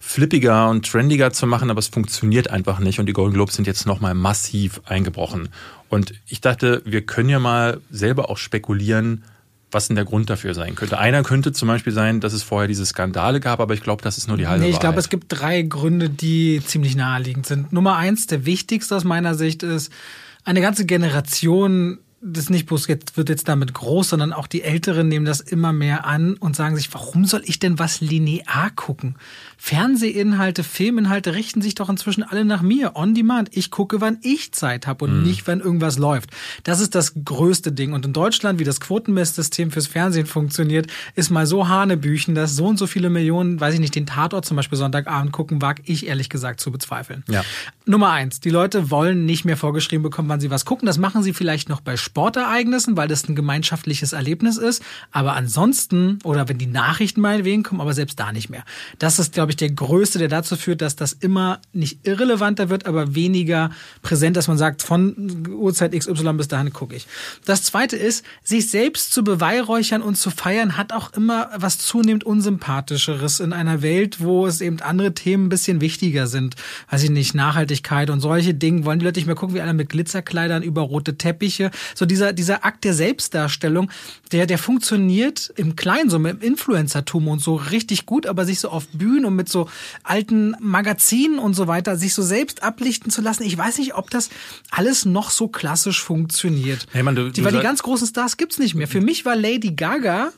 Speaker 2: flippiger und trendiger zu machen, aber es funktioniert einfach nicht und die Golden Globes sind jetzt nochmal massiv eingebrochen. Und ich dachte, wir können ja mal selber auch spekulieren, was denn der Grund dafür sein könnte. Einer könnte zum Beispiel sein, dass es vorher diese Skandale gab, aber ich glaube, das ist nur die halbe Nee,
Speaker 1: ich glaube, es gibt drei Gründe, die ziemlich naheliegend sind. Nummer eins, der wichtigste aus meiner Sicht ist, eine ganze Generation das nicht bloß jetzt wird jetzt damit groß, sondern auch die Älteren nehmen das immer mehr an und sagen sich, warum soll ich denn was linear gucken? Fernsehinhalte, Filminhalte richten sich doch inzwischen alle nach mir, on demand. Ich gucke, wann ich Zeit habe und mhm. nicht, wenn irgendwas läuft. Das ist das größte Ding. Und in Deutschland, wie das Quotenmesssystem fürs Fernsehen funktioniert, ist mal so Hanebüchen, dass so und so viele Millionen, weiß ich nicht, den Tatort zum Beispiel Sonntagabend gucken, wag ich ehrlich gesagt zu bezweifeln.
Speaker 2: Ja.
Speaker 1: Nummer eins, die Leute wollen nicht mehr vorgeschrieben bekommen, wann sie was gucken. Das machen sie vielleicht noch bei Sportereignissen, weil das ein gemeinschaftliches Erlebnis ist. Aber ansonsten, oder wenn die Nachrichten meinetwegen kommen, aber selbst da nicht mehr. Das ist, glaube ich, der größte, der dazu führt, dass das immer nicht irrelevanter wird, aber weniger präsent, dass man sagt, von Uhrzeit XY bis dahin gucke ich. Das zweite ist, sich selbst zu beweihräuchern und zu feiern, hat auch immer was zunehmend Unsympathischeres in einer Welt, wo es eben andere Themen ein bisschen wichtiger sind. Weiß ich nicht, Nachhaltigkeit und solche Dinge. Wollen die Leute nicht mehr gucken, wie alle mit Glitzerkleidern über rote Teppiche so dieser, dieser Akt der Selbstdarstellung, der, der funktioniert im Kleinen, so mit Influencertum und so richtig gut, aber sich so auf Bühnen und mit so alten Magazinen und so weiter, sich so selbst ablichten zu lassen. Ich weiß nicht, ob das alles noch so klassisch funktioniert.
Speaker 2: Hey man, du,
Speaker 1: die, weil die ganz großen Stars gibt's nicht mehr. Für mich war Lady Gaga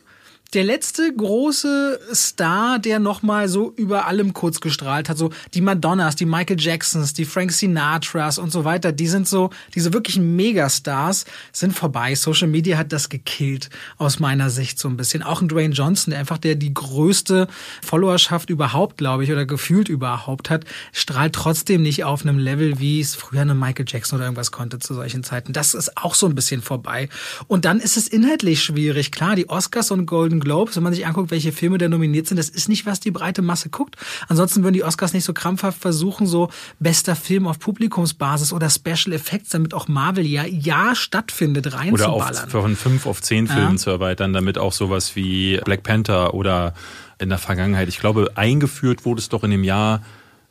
Speaker 1: der letzte große Star, der nochmal so über allem kurz gestrahlt hat, so die Madonnas, die Michael Jacksons, die Frank Sinatras und so weiter, die sind so, diese wirklichen Megastars sind vorbei. Social Media hat das gekillt, aus meiner Sicht so ein bisschen. Auch ein Dwayne Johnson, der einfach der die größte Followerschaft überhaupt, glaube ich, oder gefühlt überhaupt hat, strahlt trotzdem nicht auf einem Level, wie es früher eine Michael Jackson oder irgendwas konnte zu solchen Zeiten. Das ist auch so ein bisschen vorbei. Und dann ist es inhaltlich schwierig. Klar, die Oscars und Golden Globes, wenn man sich anguckt, welche Filme da nominiert sind, das ist nicht, was die breite Masse guckt. Ansonsten würden die Oscars nicht so krampfhaft versuchen, so bester Film auf Publikumsbasis oder Special Effects, damit auch Marvel ja, ja stattfindet, reinzuballern.
Speaker 2: Oder auf, von fünf auf zehn Filmen ja. zu erweitern, damit auch sowas wie Black Panther oder in der Vergangenheit, ich glaube, eingeführt wurde es doch in dem Jahr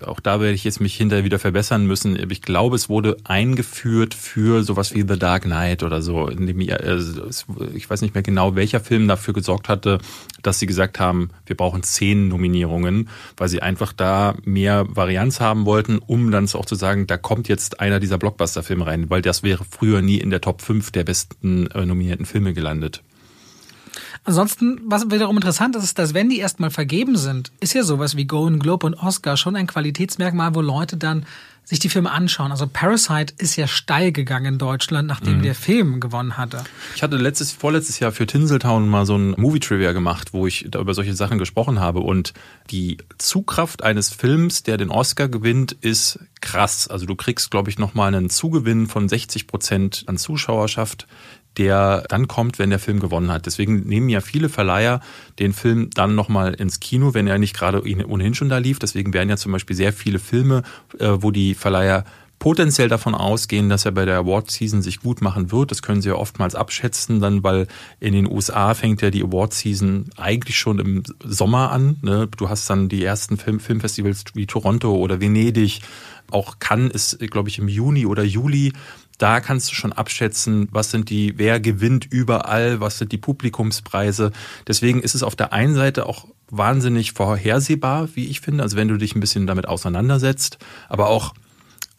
Speaker 2: auch da werde ich jetzt mich hinterher wieder verbessern müssen. Ich glaube, es wurde eingeführt für sowas wie The Dark Knight oder so. In dem, ich weiß nicht mehr genau, welcher Film dafür gesorgt hatte, dass sie gesagt haben, wir brauchen zehn Nominierungen, weil sie einfach da mehr Varianz haben wollten, um dann auch zu sagen, da kommt jetzt einer dieser Blockbuster-Filme rein, weil das wäre früher nie in der Top 5 der besten äh, nominierten Filme gelandet.
Speaker 1: Ansonsten, was wiederum interessant ist, ist, dass wenn die erstmal vergeben sind, ist ja sowas wie Golden Globe und Oscar schon ein Qualitätsmerkmal, wo Leute dann sich die Filme anschauen. Also Parasite ist ja steil gegangen in Deutschland, nachdem mhm. der Film gewonnen hatte.
Speaker 2: Ich hatte letztes, vorletztes Jahr für Tinseltown mal so ein Movie-Trivia gemacht, wo ich über solche Sachen gesprochen habe. Und die Zugkraft eines Films, der den Oscar gewinnt, ist krass. Also du kriegst, glaube ich, nochmal einen Zugewinn von 60 Prozent an Zuschauerschaft der dann kommt, wenn der Film gewonnen hat. Deswegen nehmen ja viele Verleiher den Film dann nochmal ins Kino, wenn er nicht gerade ohnehin schon da lief. Deswegen werden ja zum Beispiel sehr viele Filme, äh, wo die Verleiher potenziell davon ausgehen, dass er bei der Award Season sich gut machen wird. Das können sie ja oftmals abschätzen, dann, weil in den USA fängt ja die Award Season eigentlich schon im Sommer an. Ne? Du hast dann die ersten Film Filmfestivals wie Toronto oder Venedig. Auch Cannes ist, glaube ich, im Juni oder Juli da kannst du schon abschätzen, was sind die, wer gewinnt überall, was sind die Publikumspreise. Deswegen ist es auf der einen Seite auch wahnsinnig vorhersehbar, wie ich finde, also wenn du dich ein bisschen damit auseinandersetzt, aber auch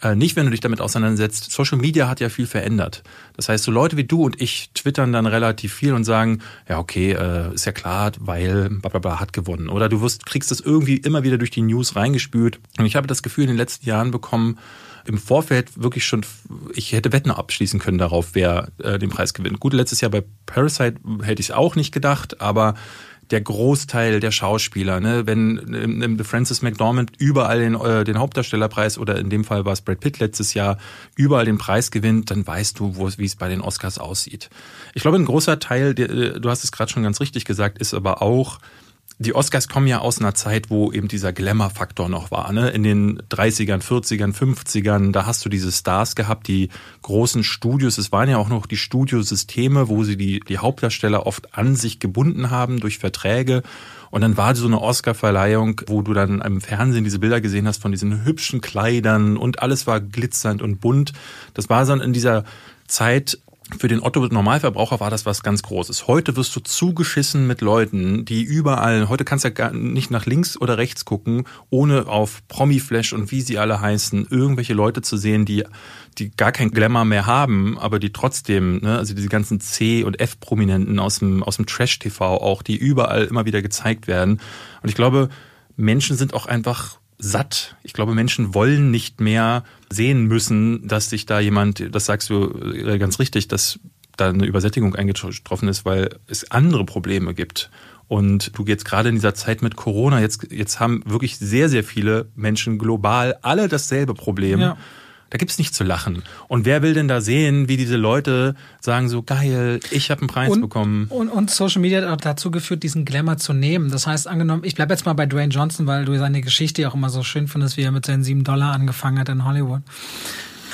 Speaker 2: äh, nicht, wenn du dich damit auseinandersetzt. Social Media hat ja viel verändert. Das heißt, so Leute wie du und ich twittern dann relativ viel und sagen, ja, okay, äh, ist ja klar, weil bla bla bla hat gewonnen. Oder du wirst, kriegst das irgendwie immer wieder durch die News reingespült. Und ich habe das Gefühl in den letzten Jahren bekommen, im Vorfeld wirklich schon, ich hätte Wetten abschließen können darauf, wer äh, den Preis gewinnt. Gut, letztes Jahr bei Parasite hätte ich es auch nicht gedacht, aber der Großteil der Schauspieler, ne, wenn ähm, Francis McDormand überall den, äh, den Hauptdarstellerpreis oder in dem Fall war es Brad Pitt letztes Jahr überall den Preis gewinnt, dann weißt du, wie es bei den Oscars aussieht. Ich glaube, ein großer Teil, der, äh, du hast es gerade schon ganz richtig gesagt, ist aber auch die Oscars kommen ja aus einer Zeit, wo eben dieser Glamour-Faktor noch war. Ne? In den 30ern, 40ern, 50ern, da hast du diese Stars gehabt, die großen Studios. Es waren ja auch noch die Studiosysteme, wo sie die, die Hauptdarsteller oft an sich gebunden haben durch Verträge. Und dann war so eine Oscar-Verleihung, wo du dann im Fernsehen diese Bilder gesehen hast von diesen hübschen Kleidern und alles war glitzernd und bunt. Das war dann in dieser Zeit für den Otto Normalverbraucher war das was ganz Großes. Heute wirst du zugeschissen mit Leuten, die überall, heute kannst du ja gar nicht nach links oder rechts gucken, ohne auf Promiflash und wie sie alle heißen, irgendwelche Leute zu sehen, die, die gar kein Glamour mehr haben, aber die trotzdem, ne, also diese ganzen C- und F-Prominenten aus dem, aus dem Trash-TV auch, die überall immer wieder gezeigt werden. Und ich glaube, Menschen sind auch einfach satt. Ich glaube, Menschen wollen nicht mehr sehen müssen, dass sich da jemand, das sagst du äh, ganz richtig, dass da eine Übersättigung eingetroffen ist, weil es andere Probleme gibt. Und du jetzt gerade in dieser Zeit mit Corona, jetzt, jetzt haben wirklich sehr, sehr viele Menschen global alle dasselbe Problem. Ja. Da gibt's nicht zu lachen. Und wer will denn da sehen, wie diese Leute sagen so, geil, ich habe einen Preis
Speaker 1: und,
Speaker 2: bekommen.
Speaker 1: Und, und Social Media hat dazu geführt, diesen Glamour zu nehmen. Das heißt, angenommen, ich bleibe jetzt mal bei Dwayne Johnson, weil du seine Geschichte auch immer so schön findest, wie er mit seinen sieben Dollar angefangen hat in Hollywood.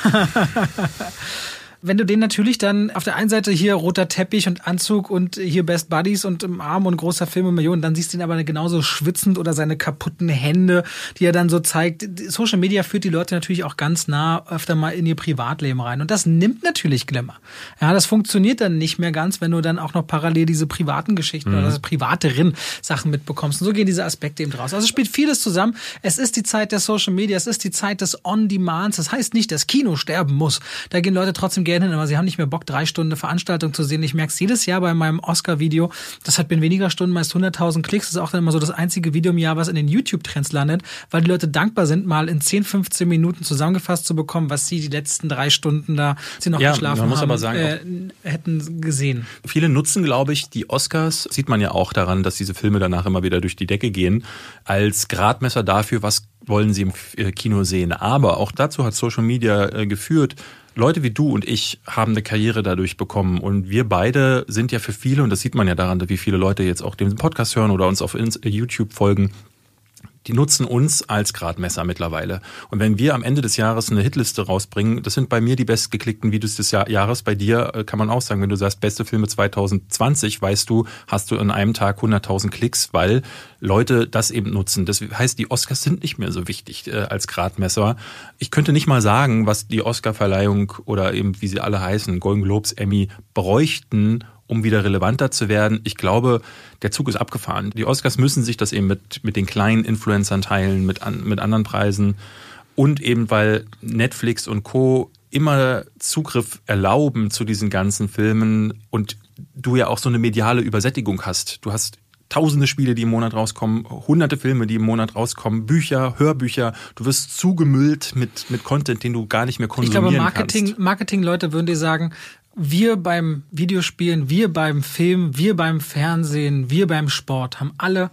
Speaker 1: wenn du den natürlich dann auf der einen Seite hier roter Teppich und Anzug und hier Best Buddies und im Arm und großer Film und Millionen, dann siehst du ihn aber genauso schwitzend oder seine kaputten Hände, die er dann so zeigt. Social Media führt die Leute natürlich auch ganz nah öfter mal in ihr Privatleben rein und das nimmt natürlich Glimmer. Ja, das funktioniert dann nicht mehr ganz, wenn du dann auch noch parallel diese privaten Geschichten mhm. oder das privateren Sachen mitbekommst. Und so gehen diese Aspekte eben draus. Also es spielt vieles zusammen. Es ist die Zeit der Social Media, es ist die Zeit des On-Demands. Das heißt nicht, dass Kino sterben muss. Da gehen Leute trotzdem gerne hin, aber sie haben nicht mehr Bock, drei Stunden eine Veranstaltung zu sehen. Ich merke es jedes Jahr bei meinem Oscar-Video. Das hat binnen weniger Stunden meist 100.000 Klicks. Das ist auch dann immer so das einzige Video im Jahr, was in den YouTube-Trends landet, weil die Leute dankbar sind, mal in 10, 15 Minuten zusammengefasst zu bekommen, was sie die letzten drei Stunden da, sie noch ja, geschlafen man muss haben, aber sagen, äh, hätten gesehen.
Speaker 2: Viele nutzen, glaube ich, die Oscars, sieht man ja auch daran, dass diese Filme danach immer wieder durch die Decke gehen, als Gradmesser dafür, was wollen sie im Kino sehen. Aber auch dazu hat Social Media äh, geführt, Leute wie du und ich haben eine Karriere dadurch bekommen und wir beide sind ja für viele, und das sieht man ja daran, wie viele Leute jetzt auch den Podcast hören oder uns auf YouTube folgen, die nutzen uns als Gradmesser mittlerweile. Und wenn wir am Ende des Jahres eine Hitliste rausbringen, das sind bei mir die bestgeklickten Videos des Jahres. Bei dir äh, kann man auch sagen, wenn du sagst, beste Filme 2020, weißt du, hast du in einem Tag 100.000 Klicks, weil Leute das eben nutzen. Das heißt, die Oscars sind nicht mehr so wichtig äh, als Gradmesser. Ich könnte nicht mal sagen, was die Oscarverleihung oder eben, wie sie alle heißen, Golden Globes, Emmy, bräuchten, um wieder relevanter zu werden. Ich glaube, der Zug ist abgefahren. Die Oscars müssen sich das eben mit, mit den kleinen Influencern teilen, mit, an, mit anderen Preisen. Und eben weil Netflix und Co. immer Zugriff erlauben zu diesen ganzen Filmen und du ja auch so eine mediale Übersättigung hast. Du hast tausende Spiele, die im Monat rauskommen, hunderte Filme, die im Monat rauskommen, Bücher, Hörbücher. Du wirst zugemüllt mit, mit Content, den du gar nicht mehr konsumieren
Speaker 1: ich glaube, Marketing, kannst. Marketing-Leute würden dir sagen, wir beim Videospielen, wir beim Film, wir beim Fernsehen, wir beim Sport haben alle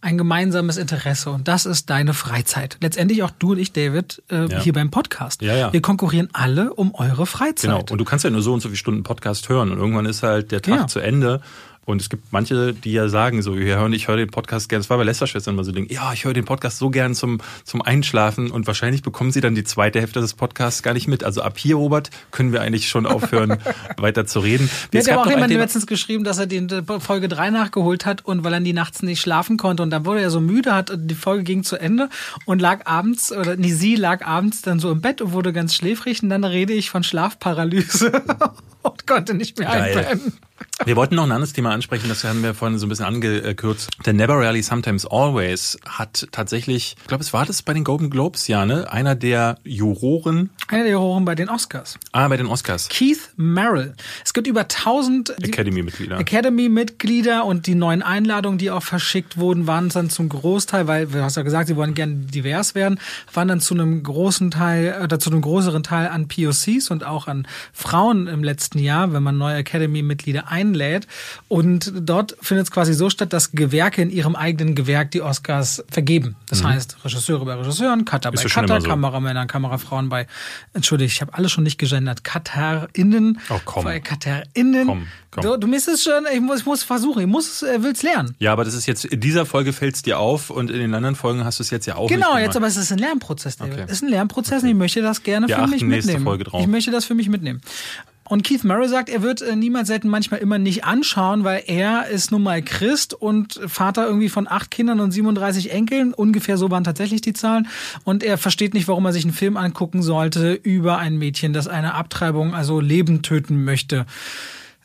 Speaker 1: ein gemeinsames Interesse und das ist deine Freizeit. Letztendlich auch du und ich, David, äh, ja. hier beim Podcast. Ja, ja. Wir konkurrieren alle um eure Freizeit. Genau.
Speaker 2: Und du kannst ja nur so und so viele Stunden Podcast hören und irgendwann ist halt der Tag ja. zu Ende und es gibt manche, die ja sagen so, hören, ich höre den Podcast gerne. Das war bei Lästerschwestern immer so Ding. Ja, ich höre den Podcast so gern zum, zum Einschlafen und wahrscheinlich bekommen sie dann die zweite Hälfte des Podcasts gar nicht mit. Also ab hier, Robert, können wir eigentlich schon aufhören, weiter zu reden.
Speaker 1: Mir hat aber auch jemand letztens geschrieben, dass er die Folge 3 nachgeholt hat und weil er die nachts nicht schlafen konnte und dann wurde er so müde, hat die Folge ging zu Ende und lag abends, oder nee, sie lag abends dann so im Bett und wurde ganz schläfrig und dann rede ich von Schlafparalyse und konnte nicht mehr Geil. einpennen.
Speaker 2: Wir wollten noch ein anderes Thema ansprechen, das haben wir vorhin so ein bisschen angekürzt. Der Never Rarely Sometimes Always hat tatsächlich, ich glaube, es war das bei den Golden Globes, ja, ne? Einer der Juroren.
Speaker 1: Einer der Juroren bei den Oscars.
Speaker 2: Ah, bei den Oscars.
Speaker 1: Keith Merrill. Es gibt über 1000
Speaker 2: Academy-Mitglieder.
Speaker 1: Academy-Mitglieder und die neuen Einladungen, die auch verschickt wurden, waren dann zum Großteil, weil du hast ja gesagt, sie wollen gerne divers werden, waren dann zu einem großen Teil oder zu einem größeren Teil an POCs und auch an Frauen im letzten Jahr, wenn man neue Academy-Mitglieder einlädt. Und dort findet es quasi so statt, dass Gewerke in ihrem eigenen Gewerk die Oscars vergeben. Das mhm. heißt, Regisseure bei Regisseuren, Cutter bei Cutter, so. Kameramänner, Kamerafrauen bei, entschuldige, ich habe alle schon nicht gegendert, CutterInnen,
Speaker 2: oh, komm.
Speaker 1: bei CutterInnen. Komm. Du, du misst es schon, ich muss, ich muss versuchen, ich muss, äh, will's lernen.
Speaker 2: Ja, aber das ist jetzt, in dieser Folge fällt es dir auf und in den anderen Folgen hast du es jetzt ja auch
Speaker 1: Genau, jetzt aber es ist ein Lernprozess, David. Okay. Es ist ein Lernprozess okay. und ich möchte das gerne Wir für mich mitnehmen.
Speaker 2: Folge drauf.
Speaker 1: Ich möchte das für mich mitnehmen. Und Keith Murray sagt, er wird äh, niemals selten manchmal immer nicht anschauen, weil er ist nun mal Christ und Vater irgendwie von acht Kindern und 37 Enkeln. Ungefähr so waren tatsächlich die Zahlen. Und er versteht nicht, warum er sich einen Film angucken sollte über ein Mädchen, das eine Abtreibung, also Leben töten möchte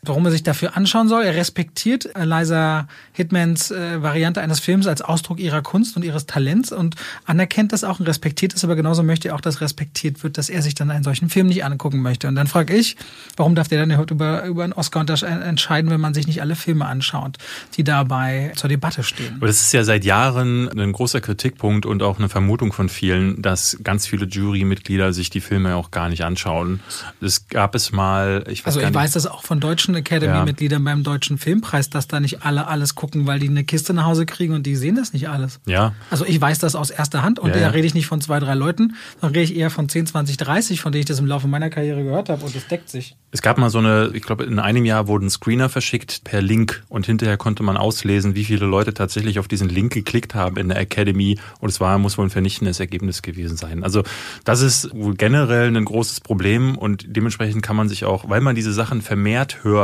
Speaker 1: warum er sich dafür anschauen soll. Er respektiert Eliza Hitmans äh, Variante eines Films als Ausdruck ihrer Kunst und ihres Talents und anerkennt das auch und respektiert es, aber genauso möchte er auch, dass respektiert wird, dass er sich dann einen solchen Film nicht angucken möchte. Und dann frage ich, warum darf der dann überhaupt über, über einen Oscar entscheiden, wenn man sich nicht alle Filme anschaut, die dabei zur Debatte stehen?
Speaker 2: Aber das ist ja seit Jahren ein großer Kritikpunkt und auch eine Vermutung von vielen, dass ganz viele Jurymitglieder sich die Filme auch gar nicht anschauen. Es gab es mal,
Speaker 1: ich weiß Also ich weiß das auch von deutschen deutschen Academy-Mitgliedern beim Deutschen Filmpreis, dass da nicht alle alles gucken, weil die eine Kiste nach Hause kriegen und die sehen das nicht alles.
Speaker 2: Ja.
Speaker 1: Also ich weiß das aus erster Hand und ja, da ja. rede ich nicht von zwei, drei Leuten, sondern rede ich eher von 10, 20, 30, von denen ich das im Laufe meiner Karriere gehört habe und das deckt sich.
Speaker 2: Es gab mal so eine, ich glaube, in einem Jahr wurden Screener verschickt per Link und hinterher konnte man auslesen, wie viele Leute tatsächlich auf diesen Link geklickt haben in der Academy und es war, muss wohl ein vernichtendes Ergebnis gewesen sein. Also das ist wohl generell ein großes Problem und dementsprechend kann man sich auch, weil man diese Sachen vermehrt hört,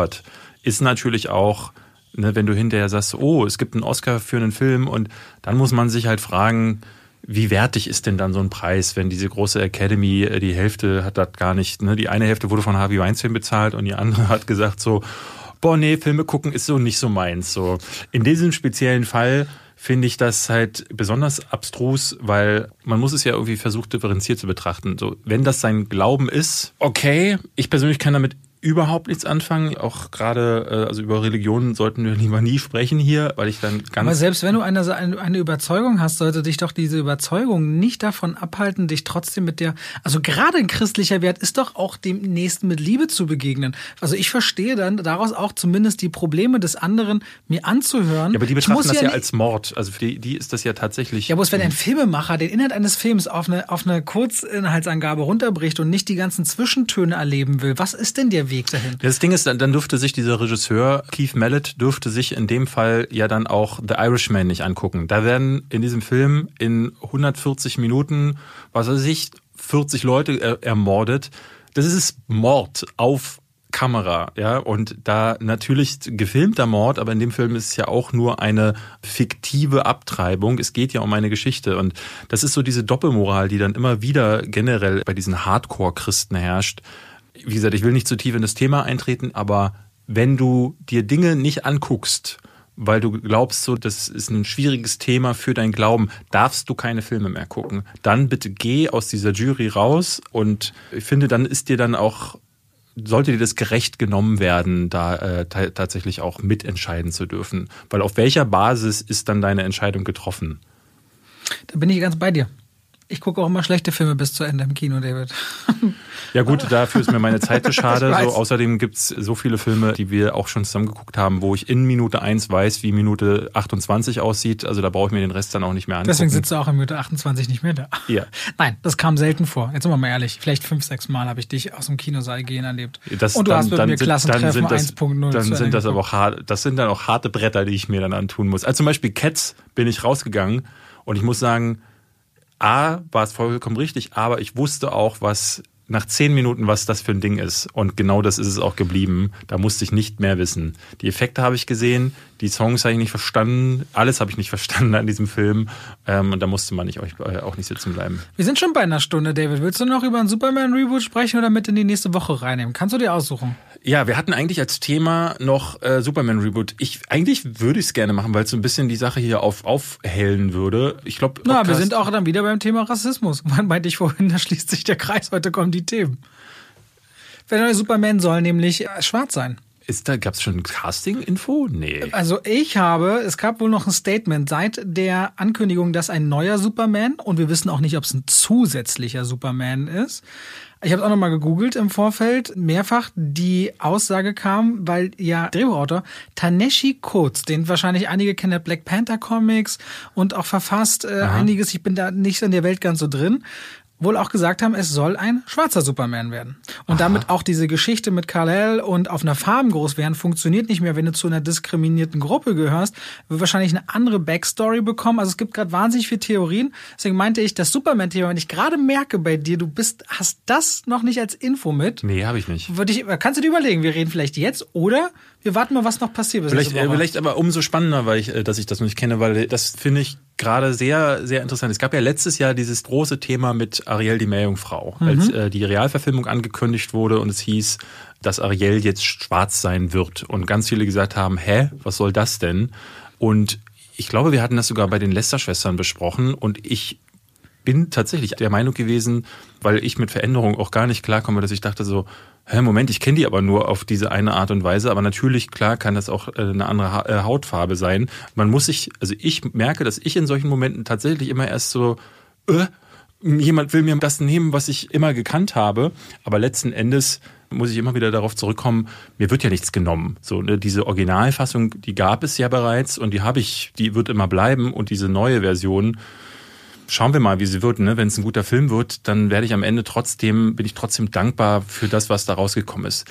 Speaker 2: ist natürlich auch, ne, wenn du hinterher sagst, oh, es gibt einen Oscar für einen Film und dann muss man sich halt fragen, wie wertig ist denn dann so ein Preis, wenn diese große Academy, äh, die Hälfte hat das gar nicht, ne? Die eine Hälfte wurde von Harvey Weinstein bezahlt und die andere hat gesagt so, boah, nee, Filme gucken ist so nicht so meins. So. In diesem speziellen Fall finde ich das halt besonders abstrus, weil man muss es ja irgendwie versucht differenziert zu betrachten. So, wenn das sein Glauben ist, okay, ich persönlich kann damit überhaupt nichts anfangen. Auch gerade, äh, also über Religionen sollten wir lieber nie sprechen hier, weil ich dann ganz.
Speaker 1: Aber selbst wenn du eine, eine Überzeugung hast, sollte dich doch diese Überzeugung nicht davon abhalten, dich trotzdem mit der, also gerade ein christlicher Wert ist doch auch dem Nächsten mit Liebe zu begegnen. Also ich verstehe dann daraus auch zumindest die Probleme des anderen mir anzuhören.
Speaker 2: Ja, aber die betrachten das ja, ja als Mord. Also für die, die ist das ja tatsächlich.
Speaker 1: Ja, bloß wenn ein Filmemacher den Inhalt eines Films auf eine, auf eine Kurzinhaltsangabe runterbricht und nicht die ganzen Zwischentöne erleben will, was ist denn der Weg dahin.
Speaker 2: Das Ding ist, dann dürfte sich dieser Regisseur, Keith Mallet, dürfte sich in dem Fall ja dann auch The Irishman nicht angucken. Da werden in diesem Film in 140 Minuten, was weiß ich, 40 Leute ermordet. Das ist Mord auf Kamera, ja, und da natürlich gefilmter Mord, aber in dem Film ist es ja auch nur eine fiktive Abtreibung. Es geht ja um eine Geschichte und das ist so diese Doppelmoral, die dann immer wieder generell bei diesen Hardcore-Christen herrscht wie gesagt, ich will nicht zu tief in das Thema eintreten, aber wenn du dir Dinge nicht anguckst, weil du glaubst, so, das ist ein schwieriges Thema für dein Glauben, darfst du keine Filme mehr gucken. Dann bitte geh aus dieser Jury raus und ich finde, dann ist dir dann auch, sollte dir das gerecht genommen werden, da äh, tatsächlich auch mitentscheiden zu dürfen. Weil auf welcher Basis ist dann deine Entscheidung getroffen?
Speaker 1: Da bin ich ganz bei dir. Ich gucke auch immer schlechte Filme bis zu Ende im Kino, David.
Speaker 2: Ja gut, dafür ist mir meine Zeit zu schade. So, außerdem gibt's so viele Filme, die wir auch schon zusammen geguckt haben, wo ich in Minute 1 weiß, wie Minute 28 aussieht. Also da brauche ich mir den Rest dann auch nicht mehr angucken.
Speaker 1: Deswegen sitzt du auch in Minute 28 nicht mehr da.
Speaker 2: Ja.
Speaker 1: Nein, das kam selten vor. Jetzt sind wir mal ehrlich. Vielleicht fünf, sechs Mal habe ich dich aus dem Kinosaal gehen erlebt.
Speaker 2: Das, Und du dann, hast mit mir Klassentreffen 1.0 Dann sind das aber auch hart, das sind dann auch harte Bretter, die ich mir dann antun muss. Also zum Beispiel Cats bin ich rausgegangen und ich muss sagen, A, war es vollkommen richtig, aber ich wusste auch, was nach zehn Minuten, was das für ein Ding ist. Und genau das ist es auch geblieben. Da musste ich nicht mehr wissen. Die Effekte habe ich gesehen, die Songs habe ich nicht verstanden, alles habe ich nicht verstanden an diesem Film. Ähm, und da musste man nicht, äh, auch nicht sitzen bleiben.
Speaker 1: Wir sind schon bei einer Stunde, David. Willst du noch über ein Superman-Reboot sprechen oder mit in die nächste Woche reinnehmen? Kannst du dir aussuchen?
Speaker 2: Ja, wir hatten eigentlich als Thema noch äh, Superman Reboot. Ich eigentlich würde ich es gerne machen, weil es so ein bisschen die Sache hier auf aufhellen würde. Ich glaube,
Speaker 1: na, wir sind auch dann wieder beim Thema Rassismus. Wann meinte ich vorhin, da schließt sich der Kreis. Heute kommen die Themen. Der neue Superman soll nämlich äh, schwarz sein.
Speaker 2: Ist da gab's schon Casting-Info? Nee.
Speaker 1: Also ich habe, es gab wohl noch ein Statement seit der Ankündigung, dass ein neuer Superman und wir wissen auch nicht, ob es ein zusätzlicher Superman ist. Ich habe auch noch mal gegoogelt im Vorfeld, mehrfach die Aussage kam, weil ja Drehbuchautor Taneshi Coates, den wahrscheinlich einige kennen, der Black Panther Comics und auch verfasst äh, einiges. Ich bin da nicht in der Welt ganz so drin. Wohl auch gesagt haben, es soll ein schwarzer Superman werden. Und Aha. damit auch diese Geschichte mit Kal-El und auf einer Farm groß werden, funktioniert nicht mehr, wenn du zu einer diskriminierten Gruppe gehörst, wird wahrscheinlich eine andere Backstory bekommen. Also es gibt gerade wahnsinnig viele Theorien. Deswegen meinte ich, das Superman-Thema, wenn ich gerade merke bei dir, du bist, hast das noch nicht als Info mit.
Speaker 2: Nee, habe ich nicht.
Speaker 1: Würde ich, kannst du dir überlegen, wir reden vielleicht jetzt oder wir warten mal, was noch passiert.
Speaker 2: Vielleicht, äh, vielleicht aber umso spannender, weil ich, äh, dass ich das noch nicht kenne, weil das finde ich gerade sehr, sehr interessant. Es gab ja letztes Jahr dieses große Thema mit Ariel die Meerjungfrau, mhm. als äh, die Realverfilmung angekündigt wurde und es hieß, dass Ariel jetzt schwarz sein wird. Und ganz viele gesagt haben, hä, was soll das denn? Und ich glaube, wir hatten das sogar bei den Lester-Schwestern besprochen und ich bin tatsächlich der Meinung gewesen, weil ich mit Veränderungen auch gar nicht klarkomme, dass ich dachte so, hä, Moment, ich kenne die aber nur auf diese eine Art und Weise. Aber natürlich, klar, kann das auch äh, eine andere äh, Hautfarbe sein. Man muss sich, also ich merke, dass ich in solchen Momenten tatsächlich immer erst so, äh, jemand will mir das nehmen, was ich immer gekannt habe. Aber letzten Endes muss ich immer wieder darauf zurückkommen, mir wird ja nichts genommen. So, ne, diese Originalfassung, die gab es ja bereits und die habe ich, die wird immer bleiben und diese neue Version, schauen wir mal, wie sie wird. Ne? Wenn es ein guter Film wird, dann werde ich am Ende trotzdem, bin ich trotzdem dankbar für das, was da rausgekommen ist.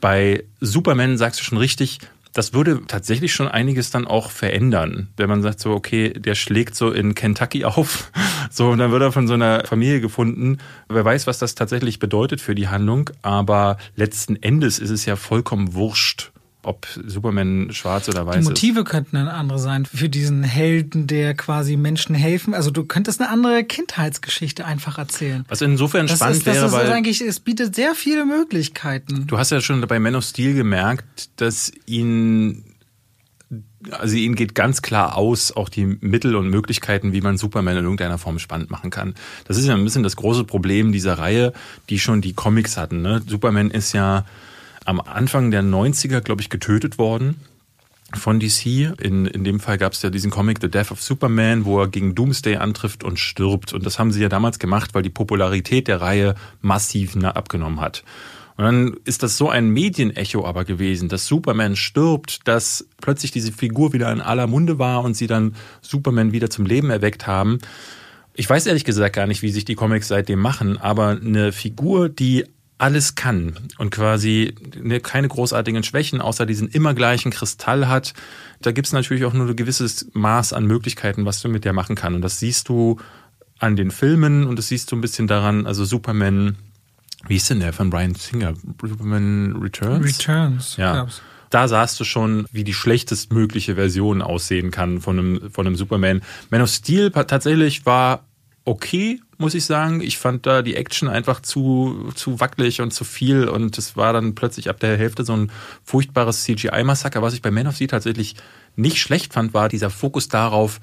Speaker 2: Bei Superman sagst du schon richtig, das würde tatsächlich schon einiges dann auch verändern, wenn man sagt so, okay, der schlägt so in Kentucky auf, so und dann wird er von so einer Familie gefunden. Wer weiß, was das tatsächlich bedeutet für die Handlung, aber letzten Endes ist es ja vollkommen wurscht, ob Superman schwarz oder weiß ist.
Speaker 1: Die Motive ist. könnten eine andere sein für diesen Helden, der quasi Menschen helfen. Also du könntest eine andere Kindheitsgeschichte einfach erzählen.
Speaker 2: Was insofern das spannend ist, wäre,
Speaker 1: das
Speaker 2: ist weil
Speaker 1: eigentlich, es bietet sehr viele Möglichkeiten.
Speaker 2: Du hast ja schon bei Man of Steel gemerkt, dass ihn also ihnen geht ganz klar aus, auch die Mittel und Möglichkeiten, wie man Superman in irgendeiner Form spannend machen kann. Das ist ja ein bisschen das große Problem dieser Reihe, die schon die Comics hatten. Ne? Superman ist ja am Anfang der 90er, glaube ich, getötet worden von DC. In, in dem Fall gab es ja diesen Comic The Death of Superman, wo er gegen Doomsday antrifft und stirbt. Und das haben sie ja damals gemacht, weil die Popularität der Reihe massiv abgenommen hat. Und dann ist das so ein Medienecho aber gewesen, dass Superman stirbt, dass plötzlich diese Figur wieder in aller Munde war und sie dann Superman wieder zum Leben erweckt haben. Ich weiß ehrlich gesagt gar nicht, wie sich die Comics seitdem machen, aber eine Figur, die alles kann und quasi ne, keine großartigen Schwächen außer diesen immer gleichen Kristall hat, da gibt's natürlich auch nur ein gewisses Maß an Möglichkeiten, was du mit der machen kannst. Und das siehst du an den Filmen und das siehst du ein bisschen daran, also Superman, wie ist denn der von Brian Singer? Superman Returns?
Speaker 1: Returns,
Speaker 2: ja. Glaub's. Da sahst du schon, wie die schlechtestmögliche Version aussehen kann von einem, von einem Superman. Man of Steel tatsächlich war okay, muss ich sagen. Ich fand da die Action einfach zu, zu wackelig und zu viel und es war dann plötzlich ab der Hälfte so ein furchtbares CGI-Massaker. Was ich bei Man of Steel tatsächlich nicht schlecht fand, war dieser Fokus darauf,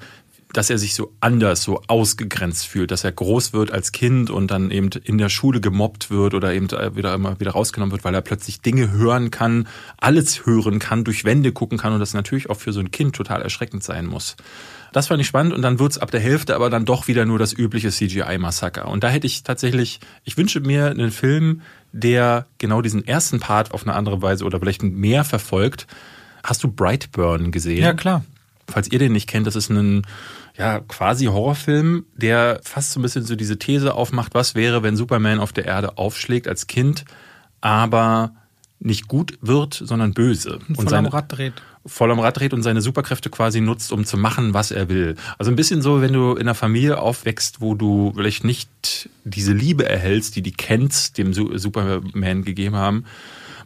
Speaker 2: dass er sich so anders, so ausgegrenzt fühlt, dass er groß wird als Kind und dann eben in der Schule gemobbt wird oder eben wieder immer wieder rausgenommen wird, weil er plötzlich Dinge hören kann, alles hören kann, durch Wände gucken kann und das natürlich auch für so ein Kind total erschreckend sein muss. Das fand ich spannend und dann wird's ab der Hälfte aber dann doch wieder nur das übliche CGI-Massaker. Und da hätte ich tatsächlich, ich wünsche mir einen Film, der genau diesen ersten Part auf eine andere Weise oder vielleicht mehr verfolgt. Hast du Brightburn gesehen?
Speaker 1: Ja, klar.
Speaker 2: Falls ihr den nicht kennt, das ist ein ja, quasi Horrorfilm, der fast so ein bisschen so diese These aufmacht, was wäre, wenn Superman auf der Erde aufschlägt als Kind, aber nicht gut wird, sondern böse.
Speaker 1: Und, und seine, Rad dreht.
Speaker 2: Voll am Rad dreht und seine Superkräfte quasi nutzt, um zu machen, was er will. Also ein bisschen so, wenn du in einer Familie aufwächst, wo du vielleicht nicht diese Liebe erhältst, die die Kents dem Superman gegeben haben.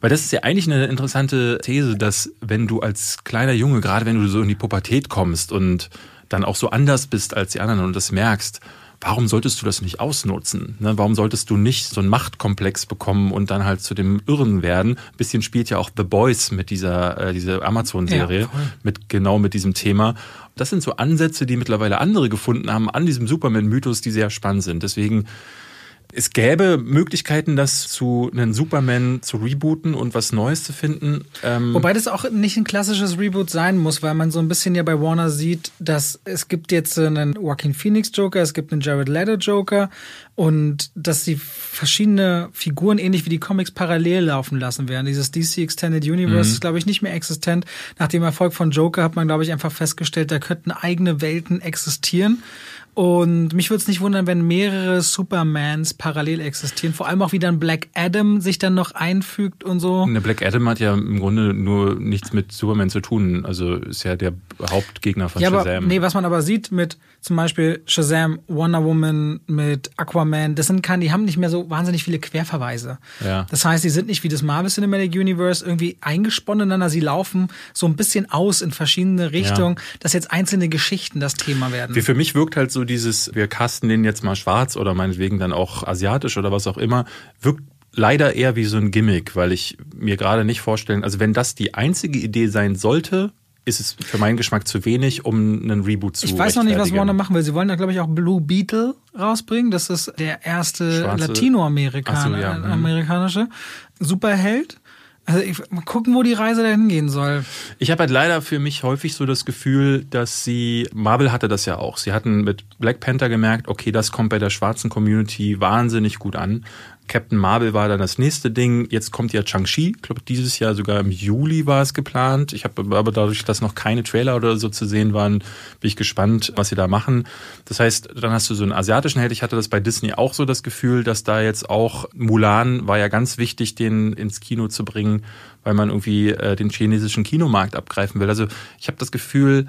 Speaker 2: Weil das ist ja eigentlich eine interessante These, dass wenn du als kleiner Junge, gerade wenn du so in die Pubertät kommst und dann auch so anders bist als die anderen und das merkst, warum solltest du das nicht ausnutzen? Ne? Warum solltest du nicht so einen Machtkomplex bekommen und dann halt zu dem Irren werden? Ein bisschen spielt ja auch The Boys mit dieser, äh, dieser Amazon-Serie, ja, mit genau mit diesem Thema. Das sind so Ansätze, die mittlerweile andere gefunden haben an diesem Superman-Mythos, die sehr spannend sind. Deswegen es gäbe Möglichkeiten, das zu einen Superman zu rebooten und was Neues zu finden.
Speaker 1: Ähm Wobei das auch nicht ein klassisches Reboot sein muss, weil man so ein bisschen ja bei Warner sieht, dass es gibt jetzt einen Joaquin Phoenix Joker, es gibt einen Jared Leto Joker und dass sie verschiedene Figuren ähnlich wie die Comics parallel laufen lassen werden. Dieses DC Extended Universe mhm. ist, glaube ich, nicht mehr existent. Nach dem Erfolg von Joker hat man, glaube ich, einfach festgestellt, da könnten eigene Welten existieren. Und mich würde es nicht wundern, wenn mehrere Supermans parallel existieren. Vor allem auch wieder ein Black Adam sich dann noch einfügt und so.
Speaker 2: Der Black Adam hat ja im Grunde nur nichts mit Superman zu tun. Also ist ja der Hauptgegner von
Speaker 1: ja,
Speaker 2: Shazam.
Speaker 1: Aber, nee, was man aber sieht mit zum Beispiel Shazam, Wonder Woman, mit Aquaman, das sind keine, die haben nicht mehr so wahnsinnig viele Querverweise.
Speaker 2: Ja.
Speaker 1: Das heißt, die sind nicht wie das Marvel Cinematic Universe irgendwie eingesponnen ineinander. Sie laufen so ein bisschen aus in verschiedene Richtungen, ja. dass jetzt einzelne Geschichten das Thema werden.
Speaker 2: Wie für mich wirkt halt so dieses, wir casten den jetzt mal schwarz oder meinetwegen dann auch asiatisch oder was auch immer, wirkt leider eher wie so ein Gimmick, weil ich mir gerade nicht vorstellen, also wenn das die einzige Idee sein sollte, ist es für meinen Geschmack zu wenig, um einen Reboot zu
Speaker 1: Ich weiß noch nicht, was Warner machen will. Sie wollen da, glaube ich, auch Blue Beetle rausbringen. Das ist der erste Latinoamerikanische so, ja. Mhm. Superheld. Also ich, mal gucken, wo die Reise dahin gehen soll.
Speaker 2: Ich habe halt leider für mich häufig so das Gefühl, dass sie, Marvel hatte das ja auch. Sie hatten mit Black Panther gemerkt, okay, das kommt bei der schwarzen Community wahnsinnig gut an. Captain Marvel war dann das nächste Ding. Jetzt kommt ja Chang-Chi. Ich glaube, dieses Jahr sogar im Juli war es geplant. Ich habe aber dadurch, dass noch keine Trailer oder so zu sehen waren, bin ich gespannt, was sie da machen. Das heißt, dann hast du so einen asiatischen Held. Ich hatte das bei Disney auch so das Gefühl, dass da jetzt auch Mulan war ja ganz wichtig, den ins Kino zu bringen, weil man irgendwie äh, den chinesischen Kinomarkt abgreifen will. Also ich habe das Gefühl,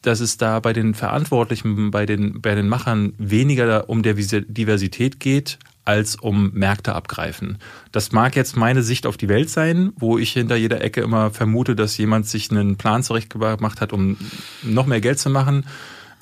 Speaker 2: dass es da bei den Verantwortlichen, bei den, bei den Machern weniger um der Diversität geht, als um Märkte abgreifen. Das mag jetzt meine Sicht auf die Welt sein, wo ich hinter jeder Ecke immer vermute, dass jemand sich einen Plan zurechtgemacht hat, um noch mehr Geld zu machen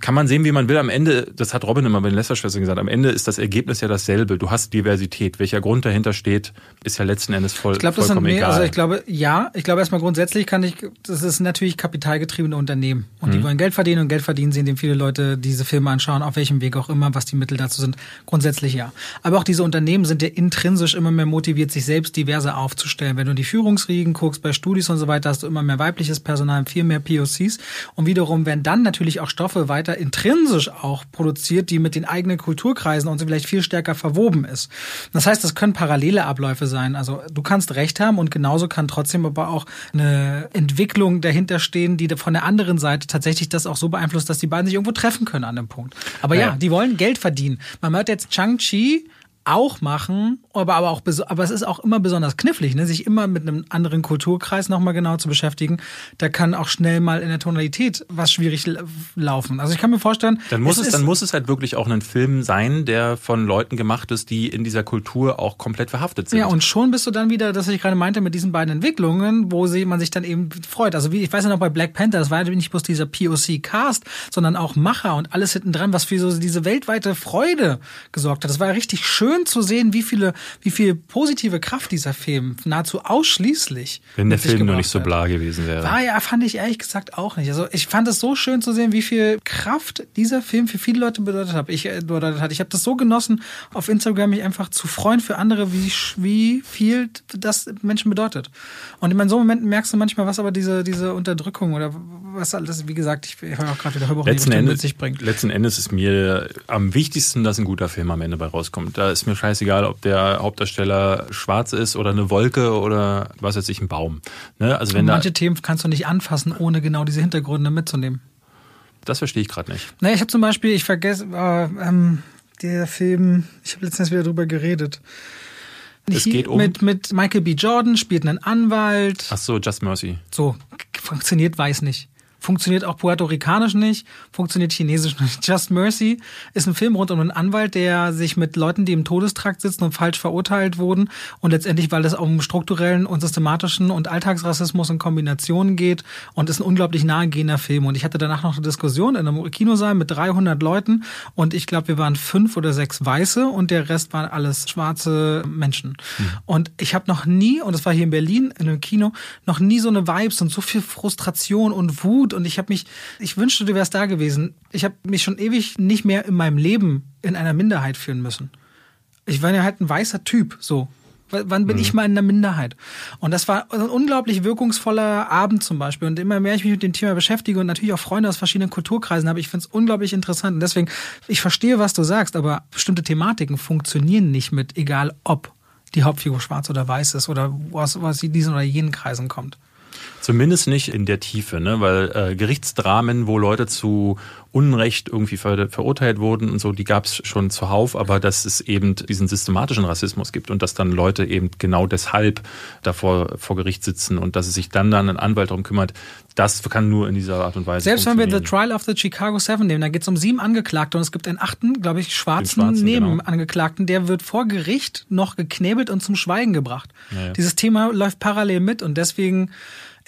Speaker 2: kann man sehen, wie man will. Am Ende, das hat Robin immer bei den Lästerschwestern gesagt, am Ende ist das Ergebnis ja dasselbe. Du hast Diversität. Welcher Grund dahinter steht, ist ja letzten Endes voll,
Speaker 1: ich glaub, das
Speaker 2: vollkommen
Speaker 1: sind mehr,
Speaker 2: egal.
Speaker 1: Also ich glaube, ja, ich glaube erstmal grundsätzlich kann ich, das ist natürlich kapitalgetriebene Unternehmen. Und die mhm. wollen Geld verdienen und Geld verdienen sehen, indem viele Leute diese Filme anschauen, auf welchem Weg auch immer, was die Mittel dazu sind. Grundsätzlich ja. Aber auch diese Unternehmen sind ja intrinsisch immer mehr motiviert, sich selbst diverser aufzustellen. Wenn du die Führungsriegen guckst, bei Studis und so weiter, hast du immer mehr weibliches Personal, viel mehr POCs. Und wiederum werden dann natürlich auch Stoffe weiter intrinsisch auch produziert, die mit den eigenen Kulturkreisen und so vielleicht viel stärker verwoben ist. Das heißt, das können parallele Abläufe sein. Also du kannst recht haben und genauso kann trotzdem aber auch eine Entwicklung dahinter stehen, die von der anderen Seite tatsächlich das auch so beeinflusst, dass die beiden sich irgendwo treffen können an dem Punkt. Aber ja, ja die wollen Geld verdienen. Man hört jetzt Chang-Chi auch machen, aber, aber auch aber es ist auch immer besonders knifflig, ne? sich immer mit einem anderen Kulturkreis nochmal genau zu beschäftigen. Da kann auch schnell mal in der Tonalität was schwierig laufen. Also ich kann mir vorstellen,
Speaker 2: dann muss es, es dann muss es halt wirklich auch ein Film sein, der von Leuten gemacht ist, die in dieser Kultur auch komplett verhaftet sind.
Speaker 1: Ja, und schon bist du dann wieder, das was ich gerade meinte mit diesen beiden Entwicklungen, wo sie, man sich dann eben freut. Also wie ich weiß ja noch bei Black Panther, das war ja nicht bloß dieser POC Cast, sondern auch Macher und alles hinten dran, was für so diese weltweite Freude gesorgt hat. Das war ja richtig schön schön zu sehen, wie viele, wie viel positive Kraft dieser Film nahezu ausschließlich.
Speaker 2: Wenn der Film nur nicht so bla gewesen wäre.
Speaker 1: War ja, fand ich ehrlich gesagt auch nicht. Also ich fand es so schön zu sehen, wie viel Kraft dieser Film für viele Leute bedeutet hat. Ich äh, bedeutet hat. Ich habe das so genossen, auf Instagram mich einfach zu freuen für andere, wie, wie viel das Menschen bedeutet. Und in so Momenten merkst du manchmal, was aber diese, diese Unterdrückung oder was alles, wie gesagt, ich höre auch gerade wieder Hörbuch
Speaker 2: letzten Endes, mit sich bringt. Letzten Endes ist mir am wichtigsten, dass ein guter Film am Ende bei rauskommt. Da ist mir scheißegal, ob der Hauptdarsteller schwarz ist oder eine Wolke oder was weiß ich, ein Baum. Ne? Also wenn
Speaker 1: manche Themen kannst du nicht anfassen, ohne genau diese Hintergründe mitzunehmen.
Speaker 2: Das verstehe ich gerade nicht.
Speaker 1: Naja, ich habe zum Beispiel, ich vergesse, äh, ähm, der Film, ich habe letztens wieder drüber geredet.
Speaker 2: Es geht um.
Speaker 1: Mit, mit Michael B. Jordan spielt einen Anwalt.
Speaker 2: Ach so, Just Mercy.
Speaker 1: So, funktioniert, weiß nicht. Funktioniert auch puerto-ricanisch nicht, funktioniert chinesisch nicht. Just Mercy ist ein Film rund um einen Anwalt, der sich mit Leuten, die im Todestrakt sitzen und falsch verurteilt wurden und letztendlich, weil es um strukturellen und systematischen und Alltagsrassismus in Kombination geht und ist ein unglaublich nahegehender Film. Und ich hatte danach noch eine Diskussion in einem Kinosaal mit 300 Leuten und ich glaube, wir waren fünf oder sechs Weiße und der Rest waren alles schwarze Menschen. Mhm. Und ich habe noch nie, und das war hier in Berlin in einem Kino, noch nie so eine Vibes und so viel Frustration und Wut gut und ich habe mich, ich wünschte, du wärst da gewesen. Ich habe mich schon ewig nicht mehr in meinem Leben in einer Minderheit fühlen müssen. Ich war ja halt ein weißer Typ, so. Wann bin mhm. ich mal in einer Minderheit? Und das war ein unglaublich wirkungsvoller Abend zum Beispiel. Und immer mehr ich mich mit dem Thema beschäftige und natürlich auch Freunde aus verschiedenen Kulturkreisen habe, ich finde es unglaublich interessant. Und deswegen, ich verstehe, was du sagst, aber bestimmte Thematiken funktionieren nicht mit, egal ob die Hauptfigur schwarz oder weiß ist oder was, was in diesen oder jenen Kreisen kommt.
Speaker 2: Zumindest nicht in der Tiefe, ne? weil äh, Gerichtsdramen, wo Leute zu Unrecht irgendwie ver verurteilt wurden und so, die gab es schon zuhauf, aber dass es eben diesen systematischen Rassismus gibt und dass dann Leute eben genau deshalb davor vor Gericht sitzen und dass es sich dann dann ein Anwalt darum kümmert, das kann nur in dieser Art und Weise
Speaker 1: Selbst wenn wir The Trial of the Chicago Seven nehmen, da geht es um sieben Angeklagte und es gibt einen achten, glaube ich, schwarzen, schwarzen genau. Nebenangeklagten, genau. der wird vor Gericht noch geknebelt und zum Schweigen gebracht. Ja, ja. Dieses Thema läuft parallel mit und deswegen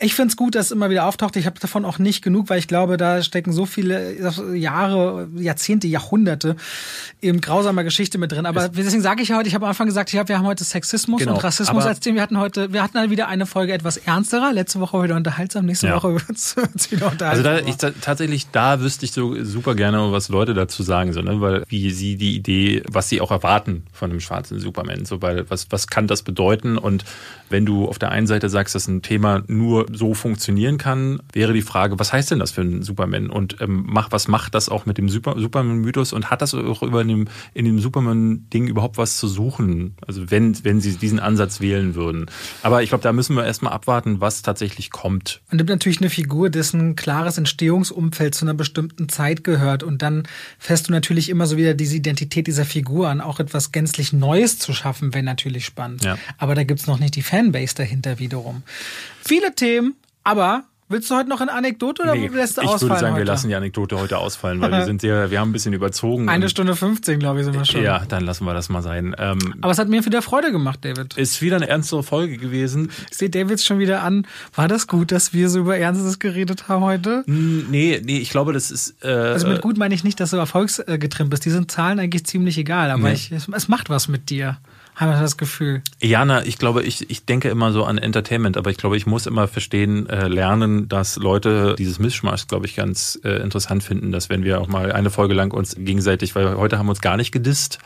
Speaker 1: ich finde es gut, dass es immer wieder auftaucht. Ich habe davon auch nicht genug, weil ich glaube, da stecken so viele Jahre, Jahrzehnte, Jahrhunderte eben grausamer Geschichte mit drin. Aber deswegen sage ich heute, ich habe am Anfang gesagt, ich hab, wir haben heute Sexismus genau, und Rassismus als Thema. Wir hatten heute, wir hatten dann wieder eine Folge etwas ernsterer. Letzte Woche wieder unterhaltsam, nächste ja. Woche wird es wieder unterhaltsam.
Speaker 2: Also da, ich, tatsächlich, da wüsste ich so super gerne, was Leute dazu sagen, so, ne? weil wie sie die Idee, was sie auch erwarten von einem schwarzen Superman, so, weil was, was kann das bedeuten? Und wenn du auf der einen Seite sagst, dass ein Thema nur so funktionieren kann, wäre die Frage, was heißt denn das für einen Superman? Und ähm, mach, was macht das auch mit dem Super, Superman-Mythos? Und hat das auch über dem, in dem Superman-Ding überhaupt was zu suchen? Also wenn, wenn sie diesen Ansatz wählen würden. Aber ich glaube, da müssen wir erstmal abwarten, was tatsächlich kommt.
Speaker 1: Man nimmt natürlich eine Figur, dessen klares Entstehungsumfeld zu einer bestimmten Zeit gehört. Und dann fährst du natürlich immer so wieder diese Identität dieser Figur an, auch etwas gänzlich Neues zu schaffen, wäre natürlich spannend. Ja. Aber da gibt's noch nicht die Fanbase dahinter wiederum. Viele Themen, aber Willst du heute noch eine Anekdote oder nee, lässt du
Speaker 2: ich ausfallen? Ich würde sagen,
Speaker 1: heute?
Speaker 2: wir lassen die Anekdote heute ausfallen, weil wir sind sehr, wir haben ein bisschen überzogen.
Speaker 1: Eine Stunde 15, glaube ich, sind wir schon.
Speaker 2: Ja, dann lassen wir das mal sein. Ähm,
Speaker 1: Aber es hat mir wieder Freude gemacht, David.
Speaker 2: Ist wieder eine ernstere Folge gewesen.
Speaker 1: Ich sehe Davids schon wieder an. War das gut, dass wir so über Ernstes geredet haben heute?
Speaker 2: Nee, nee, ich glaube, das ist.
Speaker 1: Äh, also mit gut meine ich nicht, dass du erfolgsgetrimmt bist. Die sind Zahlen eigentlich ziemlich egal, aber nee. ich, es, es macht was mit dir habe das Gefühl.
Speaker 2: Jana, ich glaube, ich, ich denke immer so an Entertainment, aber ich glaube, ich muss immer verstehen, äh, lernen, dass Leute dieses Mischmasch, glaube ich, ganz äh, interessant finden, dass wenn wir auch mal eine Folge lang uns gegenseitig, weil heute haben wir uns gar nicht gedisst,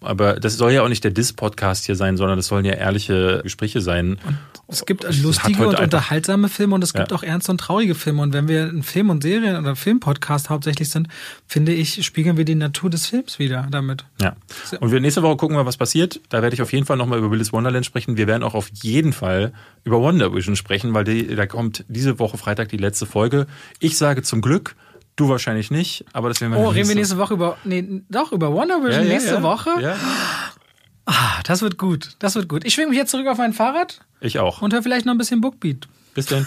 Speaker 2: aber das soll ja auch nicht der Diss-Podcast hier sein, sondern das sollen ja ehrliche Gespräche sein.
Speaker 1: Und es gibt lustige und unterhaltsame Filme und es gibt ja. auch ernste und traurige Filme. Und wenn wir ein Film- und Serien- oder Filmpodcast hauptsächlich sind, finde ich, spiegeln wir die Natur des Films wieder damit.
Speaker 2: Ja. Und wir nächste Woche gucken wir, was passiert. Da werde ich auf jeden Fall nochmal über Willis Wonderland sprechen. Wir werden auch auf jeden Fall über Wonder Vision sprechen, weil die, da kommt diese Woche Freitag die letzte Folge. Ich sage zum Glück, Du wahrscheinlich nicht, aber das werden wir
Speaker 1: Oh, reden wir nächste Woche über. Nee, doch, über Wonder Vision ja, ja, nächste. Woche? Ja. Ah, das wird gut. Das wird gut. Ich schwinge mich jetzt zurück auf mein Fahrrad.
Speaker 2: Ich auch.
Speaker 1: Und höre vielleicht noch ein bisschen Bookbeat.
Speaker 2: Bis dann.